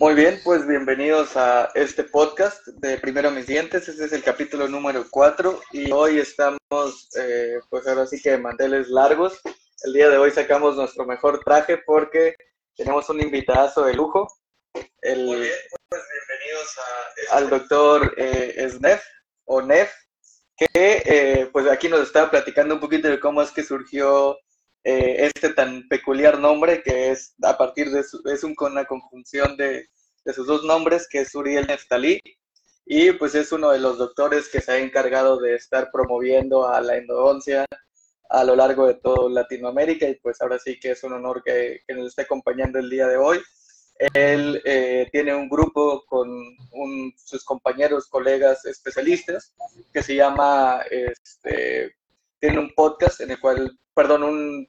Muy bien, pues bienvenidos a este podcast de Primero Mis Dientes. Este es el capítulo número 4 y hoy estamos, eh, pues ahora sí que de manteles largos. El día de hoy sacamos nuestro mejor traje porque tenemos un invitado de lujo. El, Muy bien, pues bienvenidos a este al doctor eh, Snef o Nef, que eh, pues aquí nos está platicando un poquito de cómo es que surgió eh, este tan peculiar nombre que es a partir de su, es un, una conjunción de, de, sus dos nombres que es Uriel Neftalí y pues es uno de los doctores que se ha encargado de estar promoviendo a la endodoncia a lo largo de toda Latinoamérica y pues ahora sí que es un honor que, que nos esté acompañando el día de hoy. Él eh, tiene un grupo con un, sus compañeros, colegas especialistas que se llama, este, tiene un podcast en el cual, perdón, un,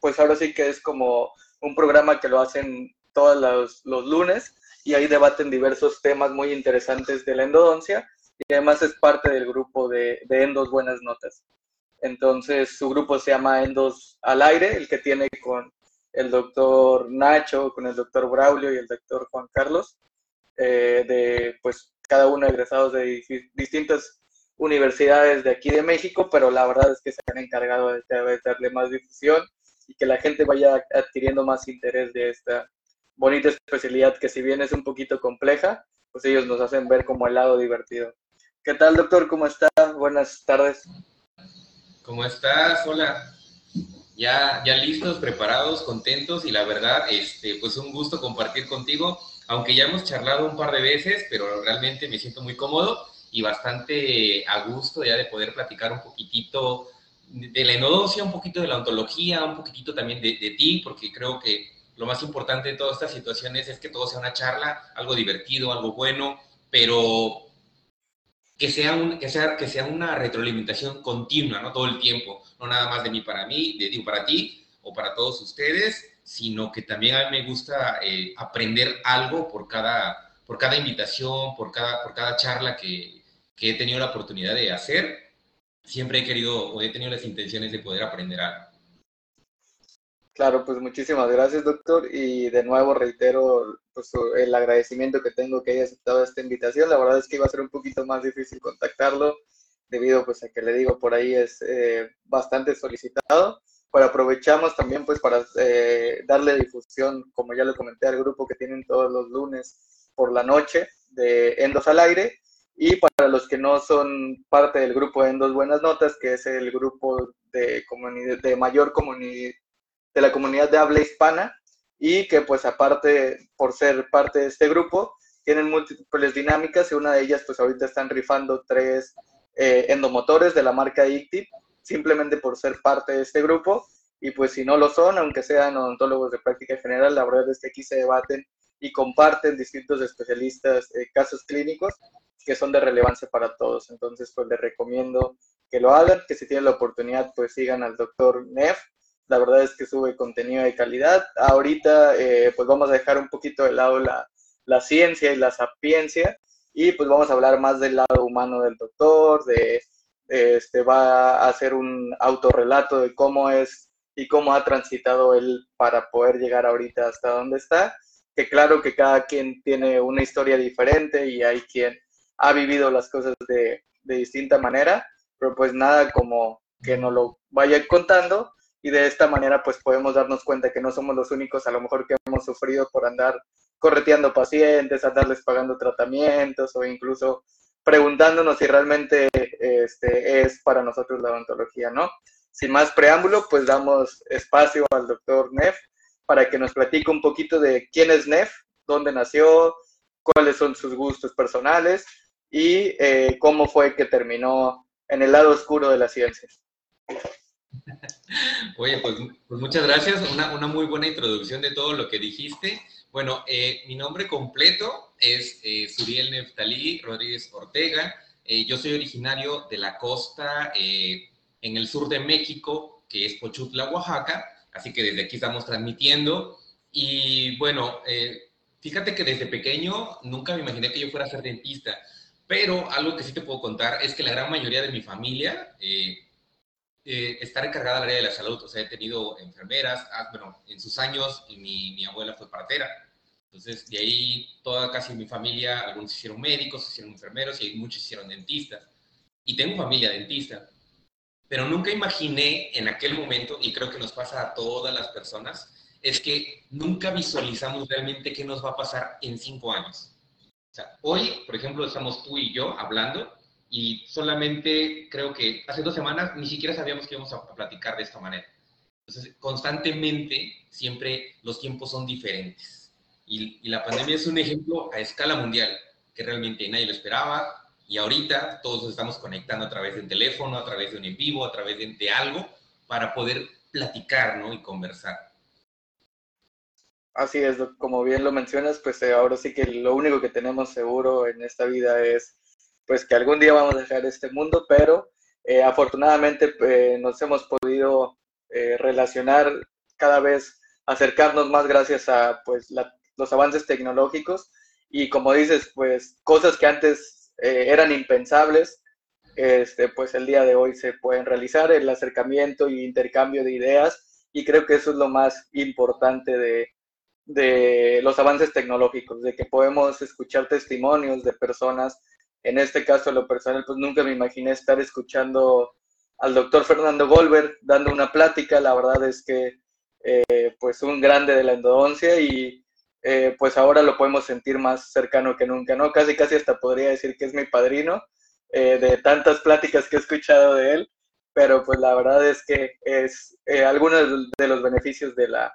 pues ahora sí que es como un programa que lo hacen todos los, los lunes y ahí debaten diversos temas muy interesantes de la endodoncia y además es parte del grupo de, de Endos Buenas Notas. Entonces su grupo se llama Endos al Aire, el que tiene con el doctor Nacho, con el doctor Braulio y el doctor Juan Carlos, eh, de pues cada uno egresados de distintas universidades de aquí de México, pero la verdad es que se han encargado de, de darle más difusión y que la gente vaya adquiriendo más interés de esta bonita especialidad que si bien es un poquito compleja, pues ellos nos hacen ver como el lado divertido. ¿Qué tal, doctor? ¿Cómo está? Buenas tardes. ¿Cómo estás? Hola. Ya, ya listos, preparados, contentos y la verdad, este, pues un gusto compartir contigo, aunque ya hemos charlado un par de veces, pero realmente me siento muy cómodo y bastante a gusto ya de poder platicar un poquitito de la endodoncia, un poquito de la ontología, un poquitito también de, de, ti, porque creo que lo más importante de todas estas situaciones es que todo sea una charla, algo divertido, algo bueno, pero que sea, un, que sea, que sea una retroalimentación continua, ¿no? Todo el tiempo, no nada más de mí para mí, de ti para ti o para todos ustedes, sino que también a mí me gusta eh, aprender algo por cada, por cada invitación, por cada, por cada charla que, que he tenido la oportunidad de hacer siempre he querido o he tenido las intenciones de poder aprender algo. Claro, pues muchísimas gracias, doctor. Y de nuevo reitero pues, el agradecimiento que tengo que haya aceptado esta invitación. La verdad es que iba a ser un poquito más difícil contactarlo debido pues, a que le digo por ahí es eh, bastante solicitado. Pero aprovechamos también pues para eh, darle difusión, como ya lo comenté, al grupo que tienen todos los lunes por la noche de Endos al Aire y para los que no son parte del grupo en dos buenas notas, que es el grupo de, de mayor comunidad, de la comunidad de habla hispana, y que pues aparte, por ser parte de este grupo, tienen múltiples dinámicas y una de ellas pues ahorita están rifando tres eh, endomotores de la marca ICTIP, simplemente por ser parte de este grupo. Y pues si no lo son, aunque sean odontólogos de práctica general, la verdad es que aquí se debaten y comparten distintos especialistas eh, casos clínicos que son de relevancia para todos. Entonces, pues les recomiendo que lo hagan, que si tienen la oportunidad, pues sigan al doctor Neff. La verdad es que sube contenido de calidad. Ahorita, eh, pues vamos a dejar un poquito de lado la, la, ciencia y la sapiencia y pues vamos a hablar más del lado humano del doctor, de, este, va a hacer un autorrelato de cómo es y cómo ha transitado él para poder llegar ahorita hasta donde está. Que claro que cada quien tiene una historia diferente y hay quien ha vivido las cosas de, de distinta manera, pero pues nada como que nos lo vayan contando y de esta manera pues podemos darnos cuenta que no somos los únicos a lo mejor que hemos sufrido por andar correteando pacientes, andarles pagando tratamientos o incluso preguntándonos si realmente este, es para nosotros la odontología, ¿no? Sin más preámbulo, pues damos espacio al doctor Neff para que nos platique un poquito de quién es Neff, dónde nació, cuáles son sus gustos personales y eh, cómo fue que terminó en el lado oscuro de las ciencias. Oye, pues, pues muchas gracias, una, una, muy buena introducción de todo lo que dijiste. Bueno, eh, mi nombre completo es eh, Suriel Neftalí Rodríguez Ortega. Eh, yo soy originario de la costa eh, en el sur de México, que es Pochutla, Oaxaca. Así que desde aquí estamos transmitiendo. Y bueno, fíjate que desde pequeño nunca me imaginé que yo fuera a ser dentista. Pero algo que sí te puedo contar es que la gran mayoría de mi familia eh, eh, está encargada del área de la salud. O sea, he tenido enfermeras. Ah, bueno, en sus años mi, mi, abuela fue partera. Entonces, de ahí toda casi mi familia, algunos hicieron médicos, hicieron enfermeros y muchos hicieron dentistas. Y tengo familia dentista. Pero nunca imaginé en aquel momento, y creo que nos pasa a todas las personas, es que nunca visualizamos realmente qué nos va a pasar en cinco años. O sea, hoy, por ejemplo, estamos tú y yo hablando y solamente creo que hace dos semanas ni siquiera sabíamos que íbamos a platicar de esta manera. Entonces, constantemente, siempre los tiempos son diferentes. Y, la pandemia es un ejemplo a escala mundial, que realmente nadie lo esperaba, y ahorita todos estamos conectando a través de un teléfono, a través de un en vivo, a través de, de algo, para poder platicar ¿no? y conversar. Así es, como bien lo mencionas, pues eh, ahora sí que lo único que tenemos seguro en esta vida es pues que algún día vamos a dejar este mundo, pero eh, afortunadamente eh, nos hemos podido relacionar cada vez, acercarnos más gracias a pues los avances tecnológicos y como dices, pues cosas que antes eran impensables, este, pues el día de hoy se pueden realizar, el acercamiento y intercambio de ideas y creo que eso es lo más importante de, de los avances tecnológicos, de que podemos escuchar testimonios de personas. En este caso, lo personal, pues nunca me imaginé estar escuchando al doctor Fernando Goldberg dando una plática. La verdad es que, eh, pues, un grande de la endodoncia y eh, pues ahora lo podemos sentir más cercano que nunca, ¿no? Casi, casi hasta podría decir que es mi padrino eh, de tantas pláticas que he escuchado de él, pero pues la verdad es que es algunos de los beneficios de la,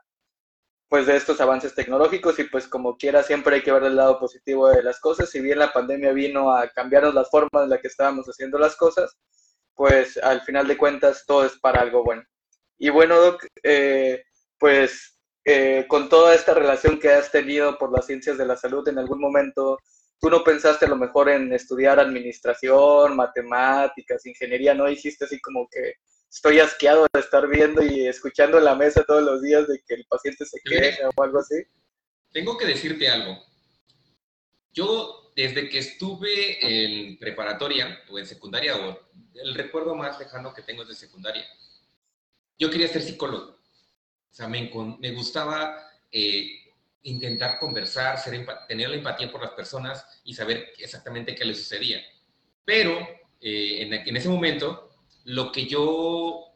pues de estos avances tecnológicos y pues como quiera siempre hay que ver el lado positivo de las cosas. Si bien la pandemia vino a cambiarnos las formas en las que estábamos haciendo las cosas, pues al final de cuentas todo es para algo bueno. Y bueno, Doc, eh, pues eh, con toda esta relación que has tenido por las ciencias de la salud, en algún momento tú no pensaste a lo mejor en estudiar administración, matemáticas, ingeniería, ¿no? Hiciste así como que estoy asqueado de estar viendo y escuchando en la mesa todos los días de que el paciente se queja o algo así. Tengo que decirte algo. Yo, desde que estuve en preparatoria o en secundaria, o el recuerdo más lejano que tengo es de secundaria, yo quería ser psicólogo. O sea, me, me gustaba eh, intentar conversar, ser, tener la empatía por las personas y saber exactamente qué les sucedía. Pero eh, en, en ese momento lo que yo,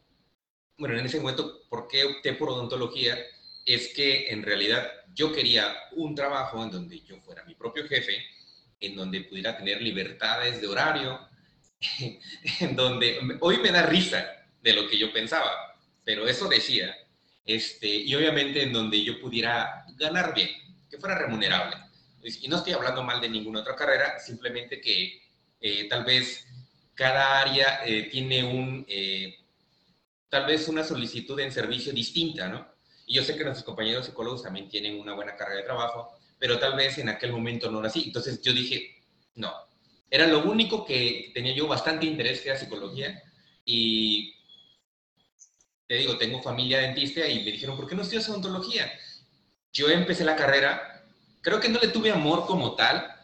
bueno, en ese momento, ¿por qué opté por odontología? Es que en realidad yo quería un trabajo en donde yo fuera mi propio jefe, en donde pudiera tener libertades de horario, en donde hoy me da risa de lo que yo pensaba, pero eso decía, este, y obviamente en donde yo pudiera ganar bien, que fuera remunerable. Y no estoy hablando mal de ninguna otra carrera, simplemente que eh, tal vez cada área eh, tiene un, eh, tal vez una solicitud en servicio distinta, ¿no? Y yo sé que nuestros compañeros psicólogos también tienen una buena carga de trabajo, pero tal vez en aquel momento no era así. Entonces yo dije, no. Era lo único que tenía yo bastante interés, que era psicología. Y te digo, tengo familia dentista y me dijeron, ¿por qué no estudias odontología? Yo empecé la carrera, creo que no le tuve amor como tal,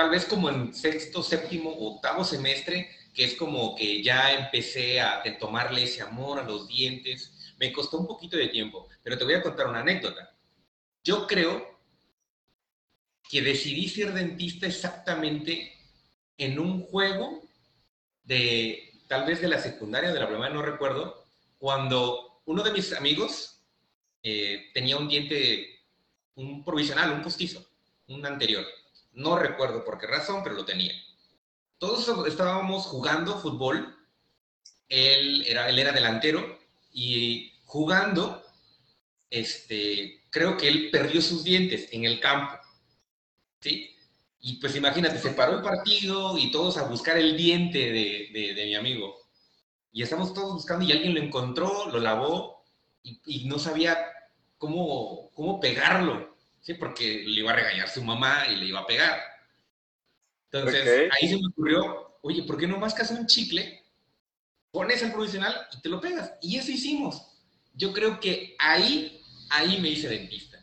tal vez como en sexto, séptimo, octavo semestre, que es como que ya empecé a tomarle ese amor a los dientes. Me costó un poquito de tiempo, pero te voy a contar una anécdota. Yo creo que decidí ser dentista exactamente en un juego de, tal vez de la secundaria, de la primaria, no recuerdo, cuando uno de mis amigos eh, tenía un diente, un provisional, un postizo, un anterior. No recuerdo por qué razón, pero lo tenía. Todos estábamos jugando fútbol. Él era, él era delantero y jugando, este, creo que él perdió sus dientes en el campo. ¿Sí? Y pues imagínate, se paró el partido y todos a buscar el diente de, de, mi amigo. Y estamos todos buscando y alguien lo encontró, lo lavó y, y no sabía cómo, cómo pegarlo. ¿Sí? Porque le iba a regañar su mamá y le iba a pegar. Entonces, ahí se me ocurrió, oye, ¿por qué no mascas un chicle, pones el provisional y te lo pegas? Y eso hicimos. Yo creo que ahí, ahí me hice dentista.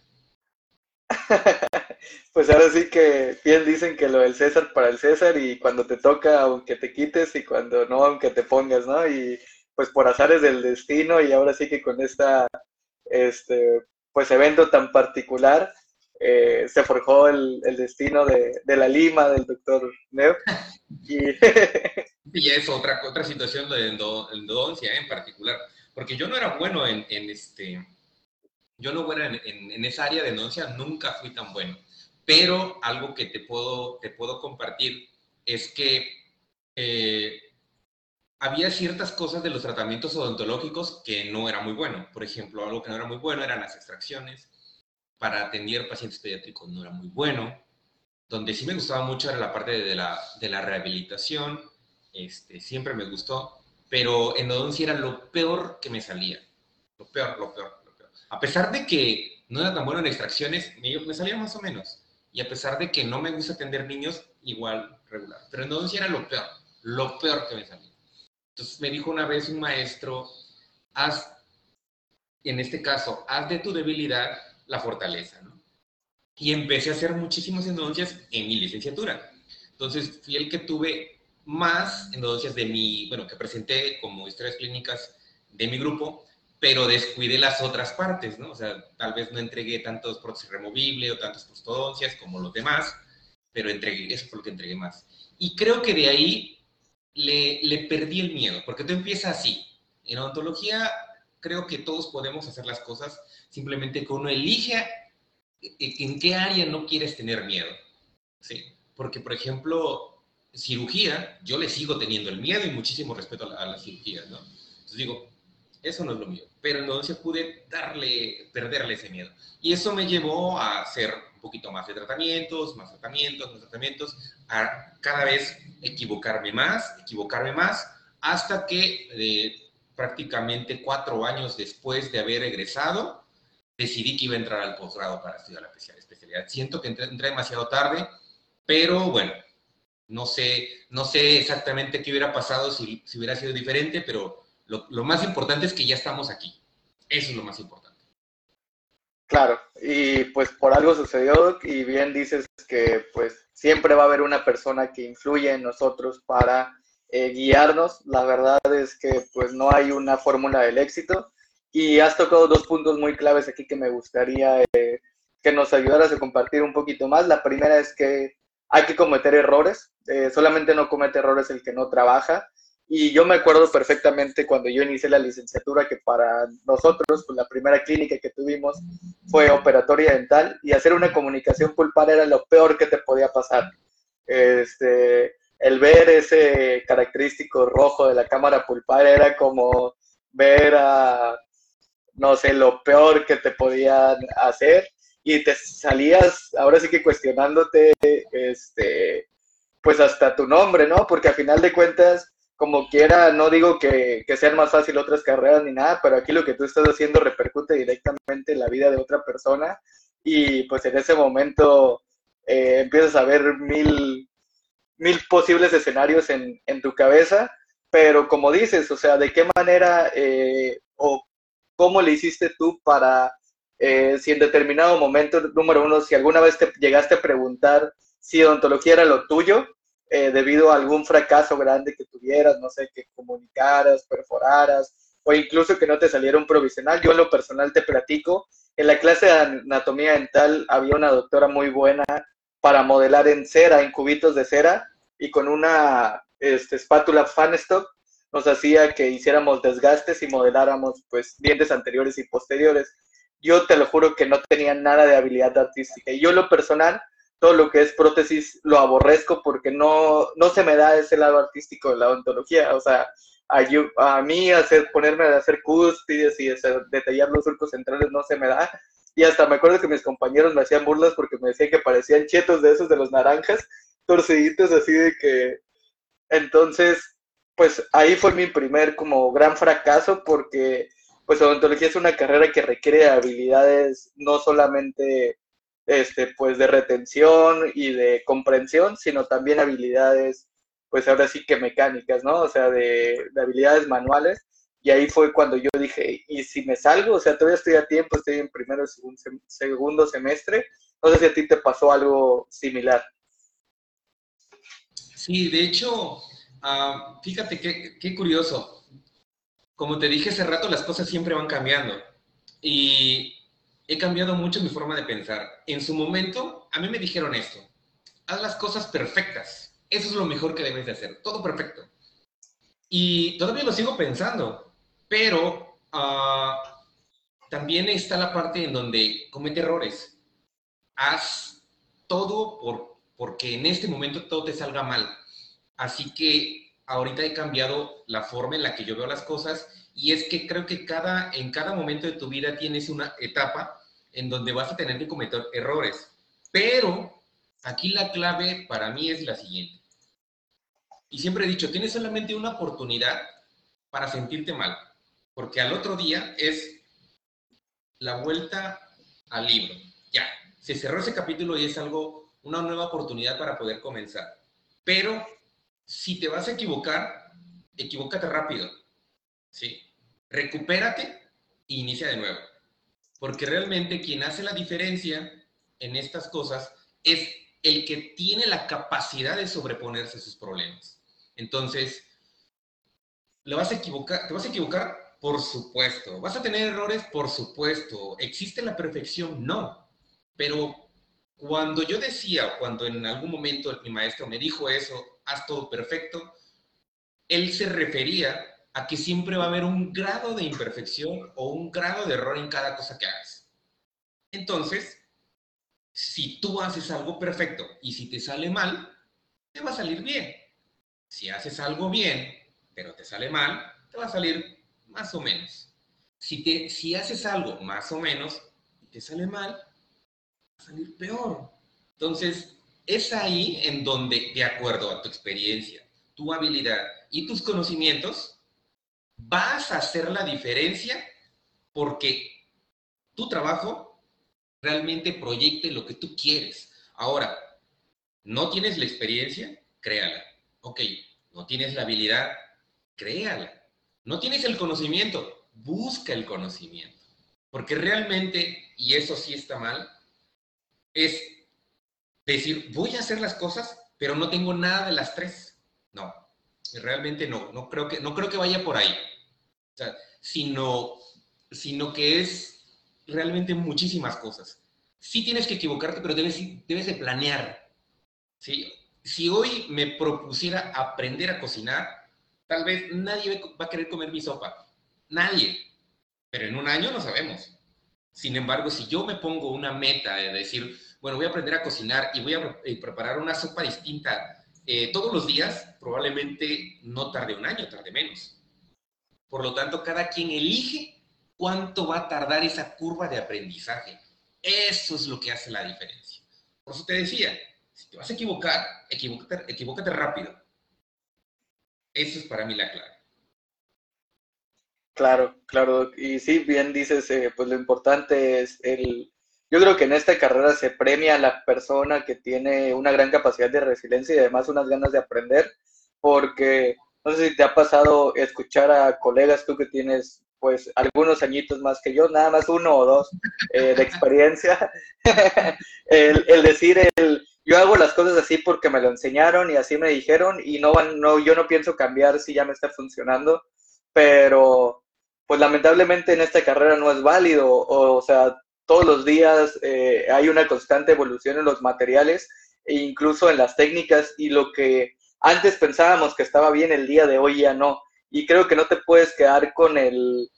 pues ahora sí que bien dicen que lo del César para el César y cuando te toca, aunque te quites y cuando no, aunque te pongas, ¿no? Y pues por azares del destino y ahora sí que con esta este, pues evento tan particular eh, se forjó el, destino de, la Lima del doctor Neo. Y, es otra, otra situación de endodoncia en particular, porque yo no era bueno en, este, yo no era en, esa área de endodoncia, nunca fui tan bueno, pero algo que te puedo, te puedo compartir es que eh, había ciertas cosas de los tratamientos odontológicos que no era muy bueno. Por ejemplo, algo que no era muy bueno eran las extracciones, para atender pacientes pediátricos no era muy bueno. Donde sí me gustaba mucho era la parte de la, de la rehabilitación, este, siempre me gustó, pero en endodoncia era lo peor que me salía. Lo peor, lo peor, lo peor. A pesar de que no era tan bueno en extracciones, me, salía más o menos. Y a pesar de que no me gusta atender niños, igual regular. Pero en endodoncia era lo peor, lo peor que me salía. Entonces me dijo una vez un maestro, haz, en este caso, haz de tu debilidad la fortaleza, ¿no? Y empecé a hacer muchísimas endodoncias en mi licenciatura. Entonces, fui el que tuve más endodoncias de mi, bueno, que presenté como historias clínicas de mi grupo, pero descuidé las otras partes, ¿no? O sea, tal vez no entregué tantos prótesis removibles o tantas prostodoncias como los demás, pero entregué, eso fue lo que entregué más. Y creo que de ahí le, le perdí el miedo, porque tú empiezas así. En odontología creo que todos podemos hacer las cosas simplemente que uno elige en qué área no quieres tener miedo. ¿sí? Porque, por ejemplo, cirugía, yo le sigo teniendo el miedo y muchísimo respeto a la, cirugía, ¿no? Entonces digo, eso no es lo mío. Pero entonces pude darle, perderle ese miedo. Y eso me llevó a hacer un poquito más de tratamientos, más tratamientos, más tratamientos, a cada vez equivocarme más, equivocarme más, hasta que eh, prácticamente cuatro años después de haber egresado, decidí que iba a entrar al posgrado para estudiar la especialidad. Siento que entré, demasiado tarde, pero bueno, no sé, no sé exactamente qué hubiera pasado si, hubiera sido diferente, pero lo, lo, más importante es que ya estamos aquí. Eso es lo más importante. Claro, y pues por algo sucedió y bien dices que pues siempre va a haber una persona que influye en nosotros para eh, guiarnos. La verdad es que pues no hay una fórmula del éxito y has tocado dos puntos muy claves aquí que me gustaría eh, que nos ayudaras a compartir un poquito más. La primera es que hay que cometer errores, eh, solamente no comete errores el que no trabaja. Y yo me acuerdo perfectamente cuando yo inicié la licenciatura que para nosotros, pues, la primera clínica que tuvimos fue operatoria dental y hacer una comunicación pulpar era lo peor que te podía pasar. Este, el ver ese característico rojo de la cámara pulpar era como ver a no sé, lo peor que te podían hacer. Y te salías, ahora sí que cuestionándote, este, pues hasta tu nombre, ¿no? Porque a final de cuentas, como quiera, no digo que, sean más fácil otras carreras ni nada, pero aquí lo que tú estás haciendo repercute directamente en la vida de otra persona. Y pues en ese momento eh, empiezas a ver mil, mil posibles escenarios en, en, tu cabeza, pero como dices, o sea, de qué manera eh, o ¿cómo le hiciste tú para, eh, si en determinado momento, número uno, si alguna vez te llegaste a preguntar si odontología era lo tuyo, eh, debido a algún fracaso grande que tuvieras, no sé, que comunicaras, perforaras, o incluso que no te saliera un provisional. Yo en lo personal te platico, en la clase de anatomía dental había una doctora muy buena para modelar en cera, en cubitos de cera, y con una este, espátula Fanstock nos hacía que hiciéramos desgastes y modeláramos pues dientes anteriores y posteriores. Yo te lo juro que no tenía nada de habilidad artística. Y yo lo personal, todo lo que es prótesis lo aborrezco porque no, no se me da ese lado artístico de la odontología. O sea, a, a mí hacer, ponerme a hacer cúspides y detallar los surcos centrales no se me da. Y hasta me acuerdo que mis compañeros me hacían burlas porque me decían que parecían chetos de esos de los naranjas, torciditos así de que... Entonces, pues ahí fue mi primer como gran fracaso porque pues odontología es una carrera que requiere habilidades no solamente este pues de retención y de comprensión, sino también habilidades pues ahora sí que mecánicas, ¿no? O sea, de, habilidades manuales. Y ahí fue cuando yo dije, ¿y si me salgo? O sea, todavía estoy a tiempo, estoy en primero o segundo semestre. No sé si a ti te pasó algo similar. Sí, de hecho, Ah, fíjate qué, curioso. Como te dije hace rato, las cosas siempre van cambiando. Y he cambiado mucho mi forma de pensar. En su momento, a mí me dijeron esto, haz las cosas perfectas. Eso es lo mejor que debes de hacer, todo perfecto. Y todavía lo sigo pensando, pero ah, también está la parte en donde comete errores. Haz todo por, porque en este momento todo te salga mal. Así que ahorita he cambiado la forma en la que yo veo las cosas y es que creo que cada, en cada momento de tu vida tienes una etapa en donde vas a tener que cometer errores. Pero aquí la clave para mí es la siguiente. Y siempre he dicho, tienes solamente una oportunidad para sentirte mal, porque al otro día es la vuelta al libro. Ya, se cerró ese capítulo y es algo, una nueva oportunidad para poder comenzar. Pero si te vas a equivocar, equivócate rápido. ¿sí? Recupérate e inicia de nuevo. Porque realmente quien hace la diferencia en estas cosas es el que tiene la capacidad de sobreponerse a sus problemas. Entonces, ¿le vas a equivocar? ¿Te vas a equivocar? Por supuesto. ¿Vas a tener errores? Por supuesto. ¿Existe la perfección? No. Pero cuando yo decía, cuando en algún momento mi maestro me dijo eso, haz todo perfecto, él se refería a que siempre va a haber un grado de imperfección o un grado de error en cada cosa que hagas. Entonces, si tú haces algo perfecto y si te sale mal, te va a salir bien. Si haces algo bien, pero te sale mal, te va a salir más o menos. Si, te, si haces algo más o menos y te sale mal, va a salir peor. Entonces, es ahí en donde, de acuerdo a tu experiencia, tu habilidad y tus conocimientos, vas a hacer la diferencia porque tu trabajo realmente proyecte lo que tú quieres. Ahora, no tienes la experiencia, créala. Ok, no tienes la habilidad, créala. No tienes el conocimiento, busca el conocimiento. Porque realmente, y eso sí está mal, es decir, voy a hacer las cosas, pero no tengo nada de las tres. No, realmente no, no creo que, no creo que vaya por ahí. sino, sino que es realmente muchísimas cosas. Sí tienes que equivocarte, pero debes, debes de planear. ¿sí? Si hoy me propusiera aprender a cocinar, tal vez nadie va a querer comer mi sopa. Nadie. Pero en un año no sabemos. Sin embargo, si yo me pongo una meta de decir, bueno, voy a aprender a cocinar y voy a eh, preparar una sopa distinta eh, todos los días, probablemente no tarde un año, tarde menos. Por lo tanto, cada quien elige cuánto va a tardar esa curva de aprendizaje. Eso es lo que hace la diferencia. Por eso te decía, si te vas a equivocar, equivócate, equivócate rápido. Eso es para mí la clave. Claro, claro. Y sí, bien dices, eh, pues lo importante es el, yo creo que en esta carrera se premia a la persona que tiene una gran capacidad de resiliencia y además unas ganas de aprender, porque no sé si te ha pasado escuchar a colegas, tú que tienes pues algunos añitos más que yo, nada más uno o dos eh, de experiencia, el, decir, el, yo hago las cosas así porque me lo enseñaron y así me dijeron y no, no, yo no pienso cambiar si ya me está funcionando, pero pues lamentablemente en esta carrera no es válido, o, o sea, todos los días eh, hay una constante evolución en los materiales e incluso en las técnicas y lo que antes pensábamos que estaba bien el día de hoy ya no. Y creo que no te puedes quedar con el,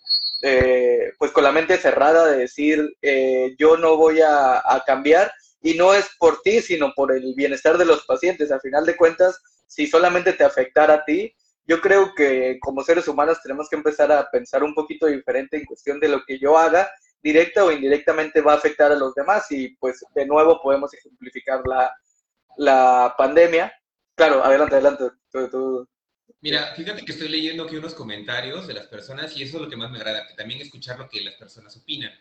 eh, pues con la mente cerrada de decir eh, yo no voy a, a, cambiar y no es por ti, sino por el bienestar de los pacientes. Al final de cuentas, si solamente te afectara a ti, yo creo que como seres humanos tenemos que empezar a pensar un poquito diferente en cuestión de lo que yo haga directa o indirectamente va a afectar a los demás y pues de nuevo podemos ejemplificar la, la pandemia. Claro, adelante, adelante. Mira, fíjate que estoy leyendo aquí unos comentarios de las personas y eso es lo que más me agrada, que también escuchar lo que las personas opinan.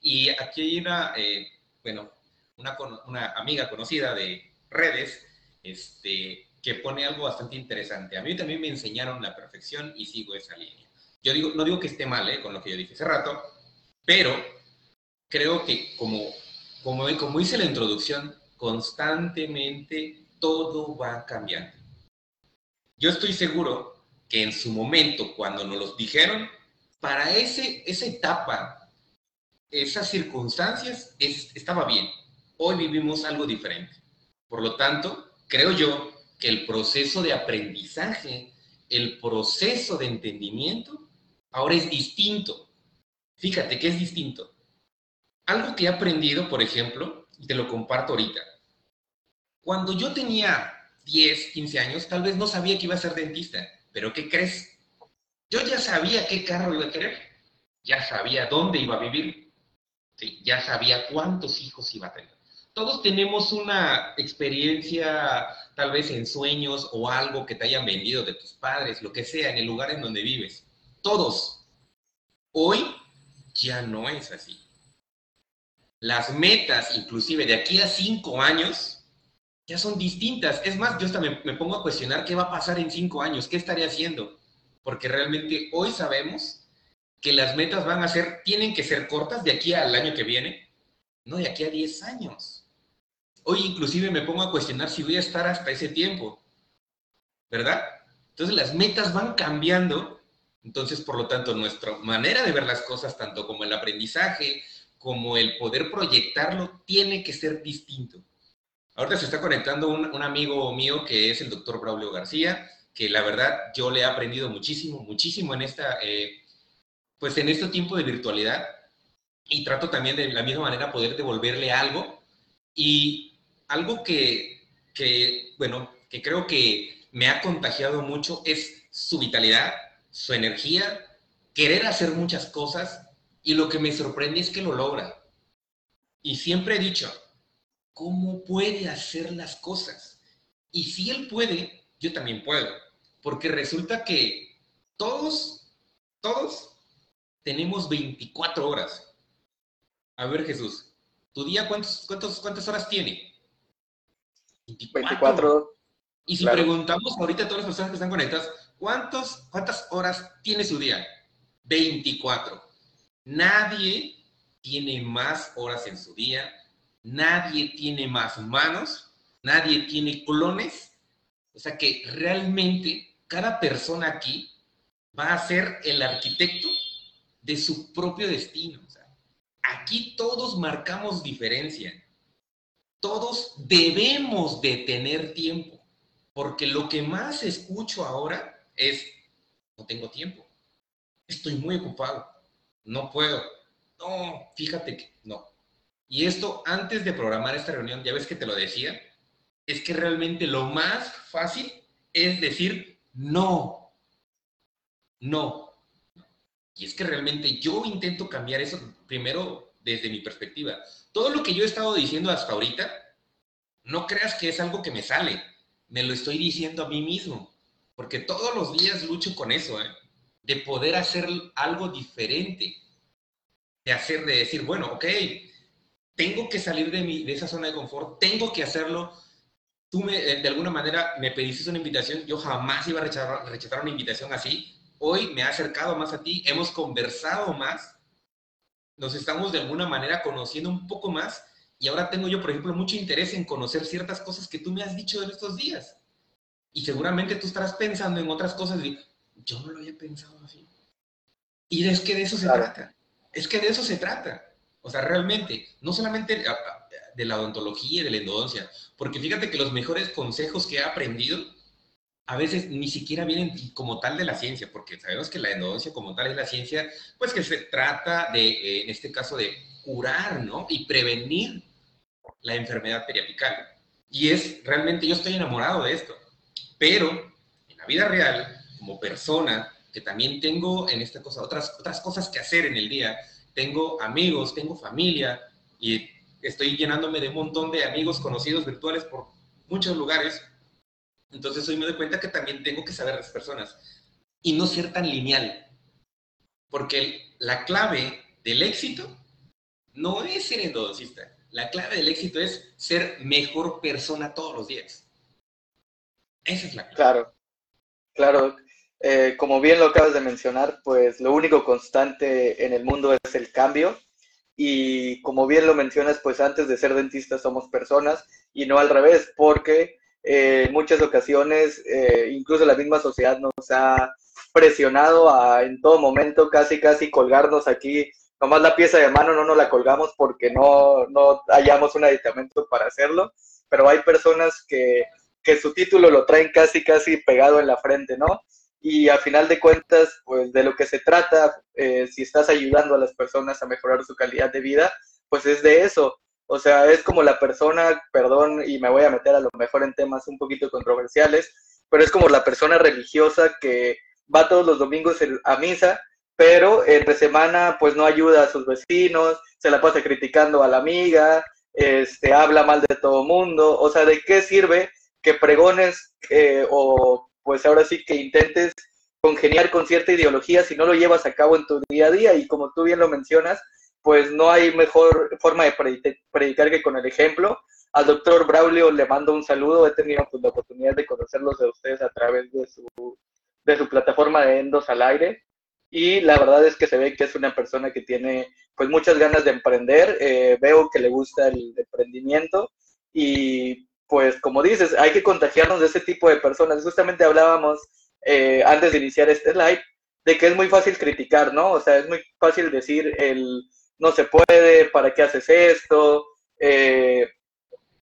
Y aquí hay una, eh, bueno, una, una, amiga conocida de redes este, que pone algo bastante interesante. A mí también me enseñaron la perfección y sigo esa línea. Yo digo, no digo que esté mal eh, con lo que yo dije hace rato, pero creo que como, como, como hice la introducción, constantemente todo va cambiando. Yo estoy seguro que en su momento, cuando nos los dijeron, para ese, esa etapa esas circunstancias estaba bien. Hoy vivimos algo diferente. Por lo tanto, creo yo que el proceso de aprendizaje, el proceso de entendimiento, ahora es distinto. Fíjate que es distinto. Algo que he aprendido, por ejemplo, y te lo comparto ahorita. Cuando yo tenía 10, 15 años, tal vez no sabía que iba a ser dentista, pero ¿qué crees? Yo ya sabía qué carro iba a querer, ya sabía dónde iba a vivir, ya sabía cuántos hijos iba a tener. Todos tenemos una experiencia, tal vez en sueños o algo que te hayan vendido de tus padres, lo que sea, en el lugar en donde vives. Todos. Hoy ya no es así. Las metas, inclusive de aquí a cinco años, ya son distintas. Es más, yo hasta me, me pongo a cuestionar qué va a pasar en cinco años, qué estaré haciendo. Porque realmente hoy sabemos que las metas van a ser, tienen que ser cortas de aquí al año que viene, no de aquí a 10 años. Hoy inclusive me pongo a cuestionar si voy a estar hasta ese tiempo, ¿verdad? Entonces las metas van cambiando, entonces por lo tanto nuestra manera de ver las cosas, tanto como el aprendizaje, como el poder proyectarlo, tiene que ser distinto. Ahorita se está conectando un, amigo mío que es el doctor Braulio García, que la verdad yo le he aprendido muchísimo, muchísimo en esta... Eh, pues en este tiempo de virtualidad y trato también de la misma manera poder devolverle algo y algo que, que, bueno, que creo que me ha contagiado mucho es su vitalidad, su energía, querer hacer muchas cosas y lo que me sorprende es que lo logra. Y siempre he dicho, ¿cómo puede hacer las cosas? Y si él puede, yo también puedo, porque resulta que todos, todos tenemos 24 horas. A ver, Jesús, ¿tu día cuántos, cuántos, cuántas horas tiene? 24. Y si preguntamos ahorita a todas las personas que están conectadas, ¿cuántos, ¿cuántas horas tiene su día? 24. Nadie tiene más horas en su día, nadie tiene más manos, nadie tiene clones. O sea que realmente cada persona aquí va a ser el arquitecto de su propio destino. aquí todos marcamos diferencia. Todos debemos de tener tiempo, porque lo que más escucho ahora es, no tengo tiempo, estoy muy ocupado, no puedo. No, fíjate que no. Y esto, antes de programar esta reunión, ya ves que te lo decía, es que realmente lo más fácil es decir no. No. Y es que realmente yo intento cambiar eso primero desde mi perspectiva. Todo lo que yo he estado diciendo hasta ahorita, no creas que es algo que me sale. Me lo estoy diciendo a mí mismo. Porque todos los días lucho con eso, ¿eh? de poder hacer algo diferente. De hacer, de decir, bueno, ok, tengo que salir de, mi, de esa zona de confort, tengo que hacerlo. Tú me, de alguna manera me pediste una invitación, yo jamás iba a rechazar, rechazar una invitación así, hoy me ha acercado más a ti, hemos conversado más, nos estamos de alguna manera conociendo un poco más y ahora tengo yo, por ejemplo, mucho interés en conocer ciertas cosas que tú me has dicho en estos días. Y seguramente tú estarás pensando en otras cosas y yo no lo había pensado así. Y es que de eso se trata. Es que de eso se trata. O sea, realmente, no solamente de la odontología y de la endodoncia, porque fíjate que los mejores consejos que he aprendido a veces ni siquiera vienen como tal de la ciencia, porque sabemos que la endodoncia como tal es la ciencia, pues que se trata de, eh, en este caso, de curar, ¿no? Y prevenir la enfermedad periapical. Y es, realmente yo estoy enamorado de esto, pero en la vida real, como persona, que también tengo en esta cosa otras, otras cosas que hacer en el día, tengo amigos, tengo familia, y estoy llenándome de un montón de amigos conocidos virtuales por muchos lugares, entonces hoy me doy cuenta que también tengo que saber las personas y no ser tan lineal. Porque la clave del éxito no es ser endodoncista. La clave del éxito es ser mejor persona todos los días. Claro, claro. Eh, como bien lo acabas de mencionar, pues lo único constante en el mundo es el cambio. Y como bien lo mencionas, pues antes de ser dentista somos personas y no al revés, porque eh, en muchas ocasiones, eh, incluso la misma sociedad nos ha presionado a en todo momento casi casi colgarnos aquí nomás la pieza de mano no nos la colgamos porque no, no hallamos un aditamento para hacerlo, pero hay personas que, que su título lo traen casi, casi pegado en la frente, ¿no? Y a final de cuentas, pues de lo que se trata, eh, si estás ayudando a las personas a mejorar su calidad de vida, pues es de eso. O sea, es como la persona, perdón, y me voy a meter a lo mejor en temas un poquito controversiales, pero es como la persona religiosa que va todos los domingos a misa, pero entre semana pues no ayuda a sus vecinos, se la pasa criticando a la amiga, este, habla mal de todo mundo, o sea, ¿de qué sirve que pregones eh, o pues ahora sí que intentes congeniar con cierta ideología si no lo llevas a cabo en tu día a día? Y como tú bien lo mencionas, pues no hay mejor forma de predicar que con el ejemplo. Al doctor Braulio le mando un saludo, he tenido pues, la oportunidad de conocerlos de ustedes a través de su, de su plataforma de Endos al Aire y la verdad es que se ve que es una persona que tiene pues muchas ganas de emprender, eh, veo que le gusta el emprendimiento y pues como dices, hay que contagiarnos de ese tipo de personas. Justamente hablábamos eh, antes de iniciar este live de que es muy fácil criticar, ¿no? O sea, es muy fácil decir el no se puede, ¿para qué haces esto? Eh,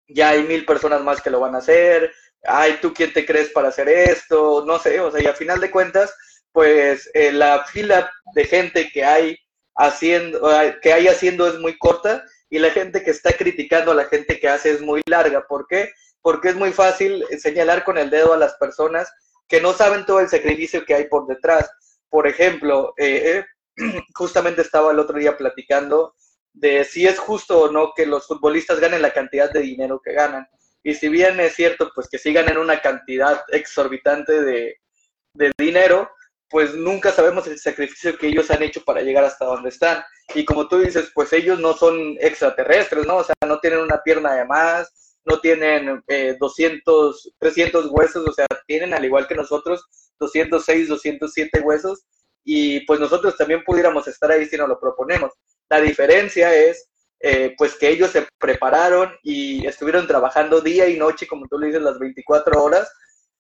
ya hay mil personas más que lo van a hacer, ay, ¿tú quién te crees para hacer esto? No sé, o sea, y a final de cuentas, pues eh, la fila de gente que hay haciendo, que hay haciendo es muy corta y la gente que está criticando a la gente que hace es muy larga. ¿Por qué? Porque es muy fácil señalar con el dedo a las personas que no saben todo el sacrificio que hay por detrás. Por ejemplo, eh, justamente estaba el otro día platicando de si es justo o no que los futbolistas ganen la cantidad de dinero que ganan. Y si bien es cierto, pues que sí ganen una cantidad exorbitante de, de dinero, pues nunca sabemos el sacrificio que ellos han hecho para llegar hasta donde están. Y como tú dices, pues ellos no son extraterrestres, ¿no? O sea, no tienen una pierna de más, no tienen eh, 200, 300 huesos, o sea, tienen al igual que nosotros 206, 207 huesos. Y pues nosotros también pudiéramos estar ahí si nos lo proponemos. La diferencia es, eh, pues que ellos se prepararon y estuvieron trabajando día y noche, como tú dices, las 24 horas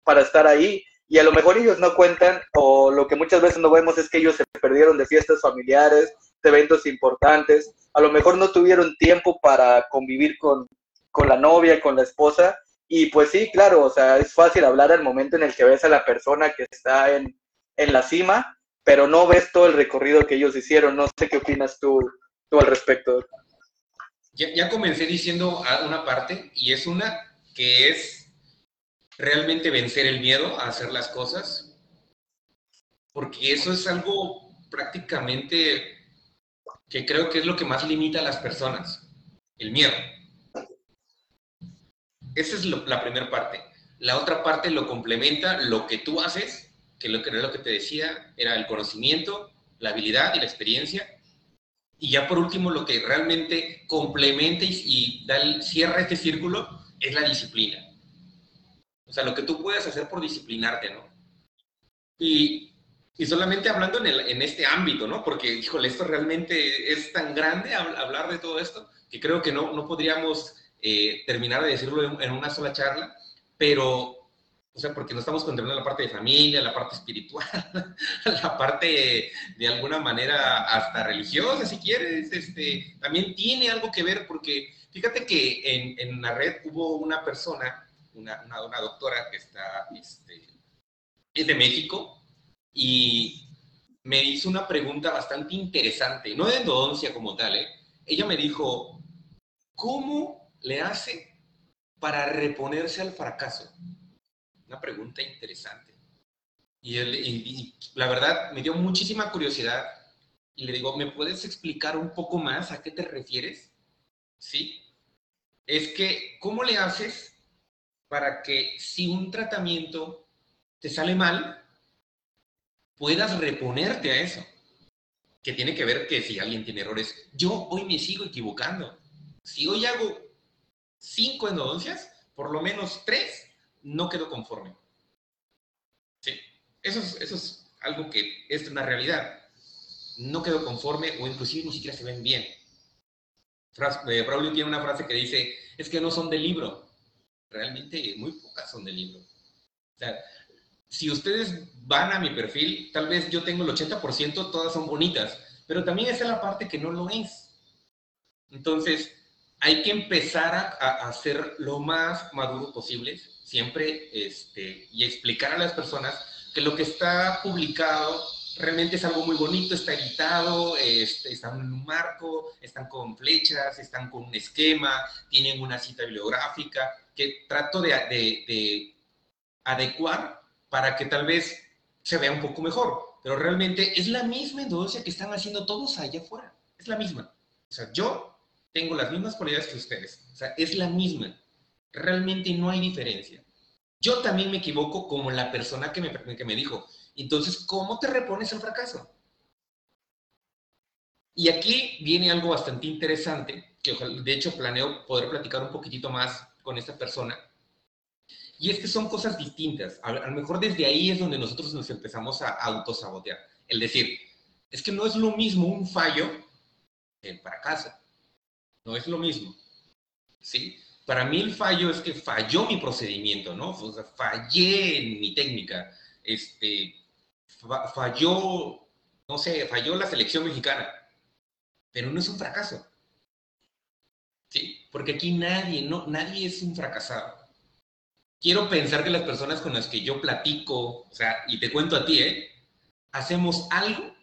para estar ahí y a lo mejor ellos no cuentan, o lo que muchas veces no vemos es que ellos se perdieron de fiestas familiares, de eventos importantes, a lo mejor no tuvieron tiempo para convivir con, con la novia, con la esposa, y pues sí, claro, o sea, es fácil hablar al momento en el que ves a la persona que está en, en la cima, pero no ves todo el recorrido que ellos hicieron. No sé qué opinas tú, tú al respecto. Ya, ya comencé diciendo una parte, y es una que es realmente vencer el miedo a hacer las cosas, porque eso es algo prácticamente que creo que es lo que más limita a las personas, el miedo. Esa es la primera parte. La otra parte lo complementa lo que tú haces, que lo que era lo que te decía, era el conocimiento, la habilidad y la experiencia. Y ya por último, lo que realmente complementa y, y da el, cierra este círculo es la disciplina. O sea, lo que tú puedes hacer por disciplinarte, ¿no? Y, y solamente hablando en, el, en, este ámbito, ¿no? Porque, híjole, esto realmente es tan grande hablar de todo esto que creo que no, no podríamos eh, terminar de decirlo en, en, una sola charla, pero, o sea, porque no estamos controlando la parte de familia, la parte espiritual, la parte de alguna manera hasta religiosa, si quieres, este, también tiene algo que ver porque fíjate que en, en la red hubo una persona una, una, doctora que está, este, es de México y me hizo una pregunta bastante interesante, no de endodoncia como tal, ¿eh? ella me dijo, ¿cómo le hace para reponerse al fracaso? Una pregunta interesante. Y, y, la verdad me dio muchísima curiosidad y le digo, ¿me puedes explicar un poco más a qué te refieres? Sí. Es que, ¿cómo le haces para que si un tratamiento te sale mal, puedas reponerte a eso. Que tiene que ver que si alguien tiene errores, yo hoy me sigo equivocando. Si hoy hago cinco endodoncias, por lo menos tres, no quedo conforme. Sí, eso es, algo que es una realidad. No quedo conforme o inclusive ni siquiera se ven bien. Eh, Braulio tiene una frase que dice, es que no son del libro realmente muy pocas son de libro. O sea, si ustedes van a mi perfil, tal vez yo tengo el 80%, todas son bonitas, pero también está la parte que no lo es. Entonces, hay que empezar a, a, ser lo más maduro posible, siempre, este, y explicar a las personas que lo que está publicado realmente es algo muy bonito, está editado, este, están en un marco, están con flechas, están con un esquema, tienen una cita bibliográfica, que trato de, de adecuar para que tal vez se vea un poco mejor, pero realmente es la misma endodoncia que están haciendo todos allá afuera, es la misma. O sea, yo tengo las mismas cualidades que ustedes, o sea, es la misma, realmente no hay diferencia. Yo también me equivoco como la persona que me, que me dijo, entonces, ¿cómo te repones el fracaso? Y aquí viene algo bastante interesante, que de hecho planeo poder platicar un poquitito más con esta persona, y es que son cosas distintas. A, lo mejor desde ahí es donde nosotros nos empezamos a autosabotear. El decir, es que no es lo mismo un fallo que el fracaso. No es lo mismo. ¿Sí? Para mí el fallo es que falló mi procedimiento, ¿no? O sea, fallé en mi técnica. Este, falló, no sé, falló la selección mexicana. Pero no es un fracaso. ¿Sí? Porque aquí nadie, no, nadie es un fracasado quiero pensar que las personas con las que yo platico, o sea, y te cuento a ti, ¿eh? Hacemos algo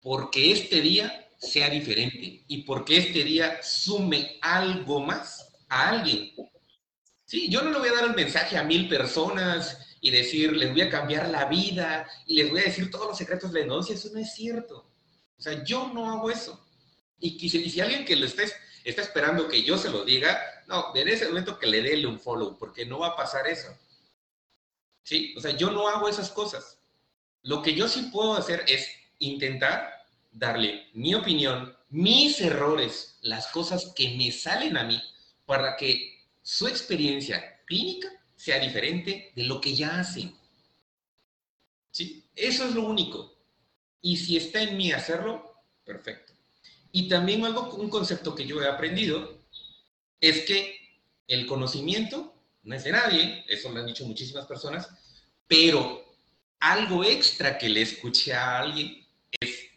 porque este día sea diferente y porque este día sume algo más a alguien. Sí, yo no le voy a dar el mensaje a mil personas y decir, les voy a cambiar la vida y les voy a decir todos los secretos de la negocio, eso no es cierto. O sea, yo no hago eso. Y, y si alguien que lo estés está esperando que yo se lo diga, no, en ese momento que le dé un follow, porque no va a pasar eso. ¿Sí? O sea, yo no hago esas cosas. Lo que yo sí puedo hacer es intentar darle mi opinión, mis errores, las cosas que me salen a mí, para que su experiencia clínica sea diferente de lo que ya hacen. ¿Sí? Eso es lo único. Y si está en mí hacerlo, perfecto. Y también algo, un concepto que yo he aprendido es que el conocimiento no es de nadie, eso lo han dicho muchísimas personas, pero algo extra que le escuché a alguien es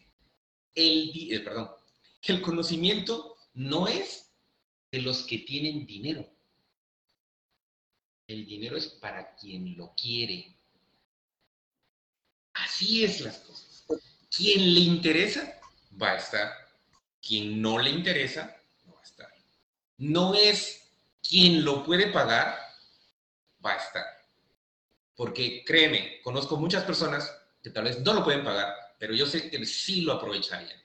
el, eh, perdón, que el conocimiento no es de los que tienen dinero. El dinero es para quien lo quiere. Así es las cosas. Quien le interesa va a estar quien no le interesa, no va a estar. No es quien lo puede pagar, va a estar. Porque créeme, conozco muchas personas que tal vez no lo pueden pagar, pero yo sé que sí lo aprovecharían.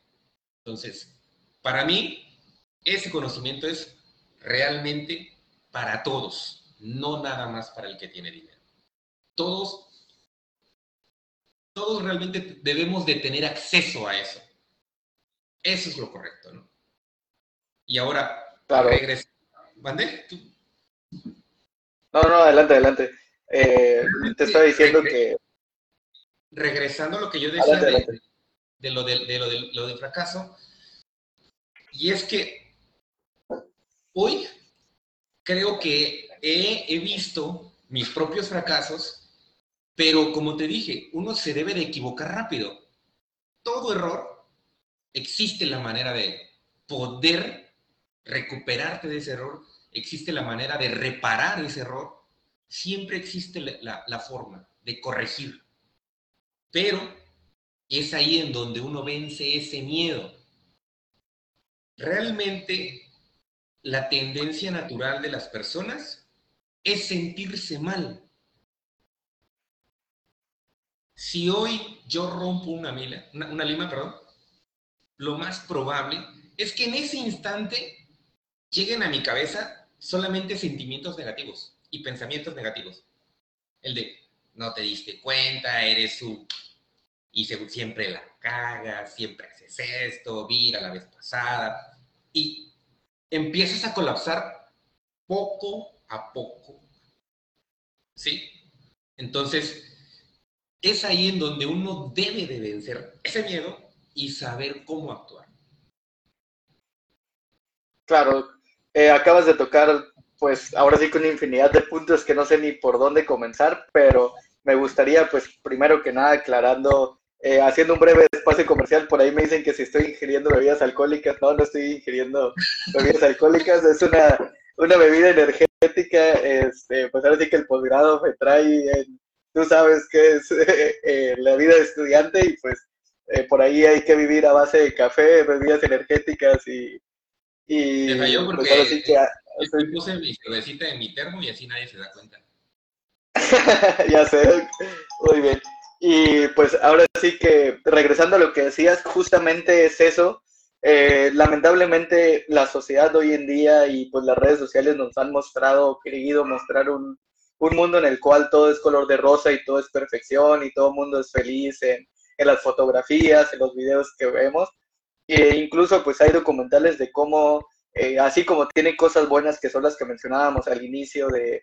Entonces, para mí, ese conocimiento es realmente para todos, no nada más para el que tiene dinero. Todos, todos realmente debemos de tener acceso a eso. Eso es lo correcto, ¿no? Y ahora, claro. regresa. ¿Mande? No, no, adelante, adelante. Eh, te estaba diciendo que... Regresando a lo que yo decía De, lo de, lo de lo del fracaso, y es que hoy creo que he, he visto mis propios fracasos, pero como te dije, uno se debe de equivocar rápido. Todo error existe la manera de poder recuperarte de ese error, existe la manera de reparar ese error, siempre existe la, forma de corregir. Pero es ahí en donde uno vence ese miedo. Realmente la tendencia natural de las personas es sentirse mal. Si hoy yo rompo una, mila, una lima, perdón, lo más probable es que en ese instante lleguen a mi cabeza solamente sentimientos negativos y pensamientos negativos. El de, no te diste cuenta, eres su... Y siempre la cagas, siempre haces esto, mira la vez pasada. Y empiezas a colapsar poco a poco. ¿Sí? Entonces, es ahí en donde uno debe de vencer ese miedo y saber cómo actuar. Claro, eh, acabas de tocar, pues ahora sí con una infinidad de puntos que no sé ni por dónde comenzar, pero me gustaría, pues primero que nada, aclarando eh, haciendo un breve espacio comercial, por ahí me dicen que si estoy ingiriendo bebidas alcohólicas, no, no estoy ingiriendo bebidas alcohólicas, es una, una bebida energética, este, pues ahora sí que el posgrado me trae, tú sabes que es eh, la vida de estudiante y pues eh, por ahí hay que vivir a base de café, bebidas energéticas y... y falló pues, porque sí que, estoy... puse mi cervecita en mi termo y así nadie se da cuenta. ya sé, muy bien. Y pues ahora sí que, regresando a lo que decías, justamente es eso. Eh, lamentablemente la sociedad hoy en día y pues las redes sociales nos han mostrado, querido mostrar un, un mundo en el cual todo es color de rosa y todo es perfección y todo el mundo es feliz en, en las fotografías, en los videos que vemos. E incluso pues hay documentales de cómo, eh, así como tiene cosas buenas que son las que mencionábamos al inicio de,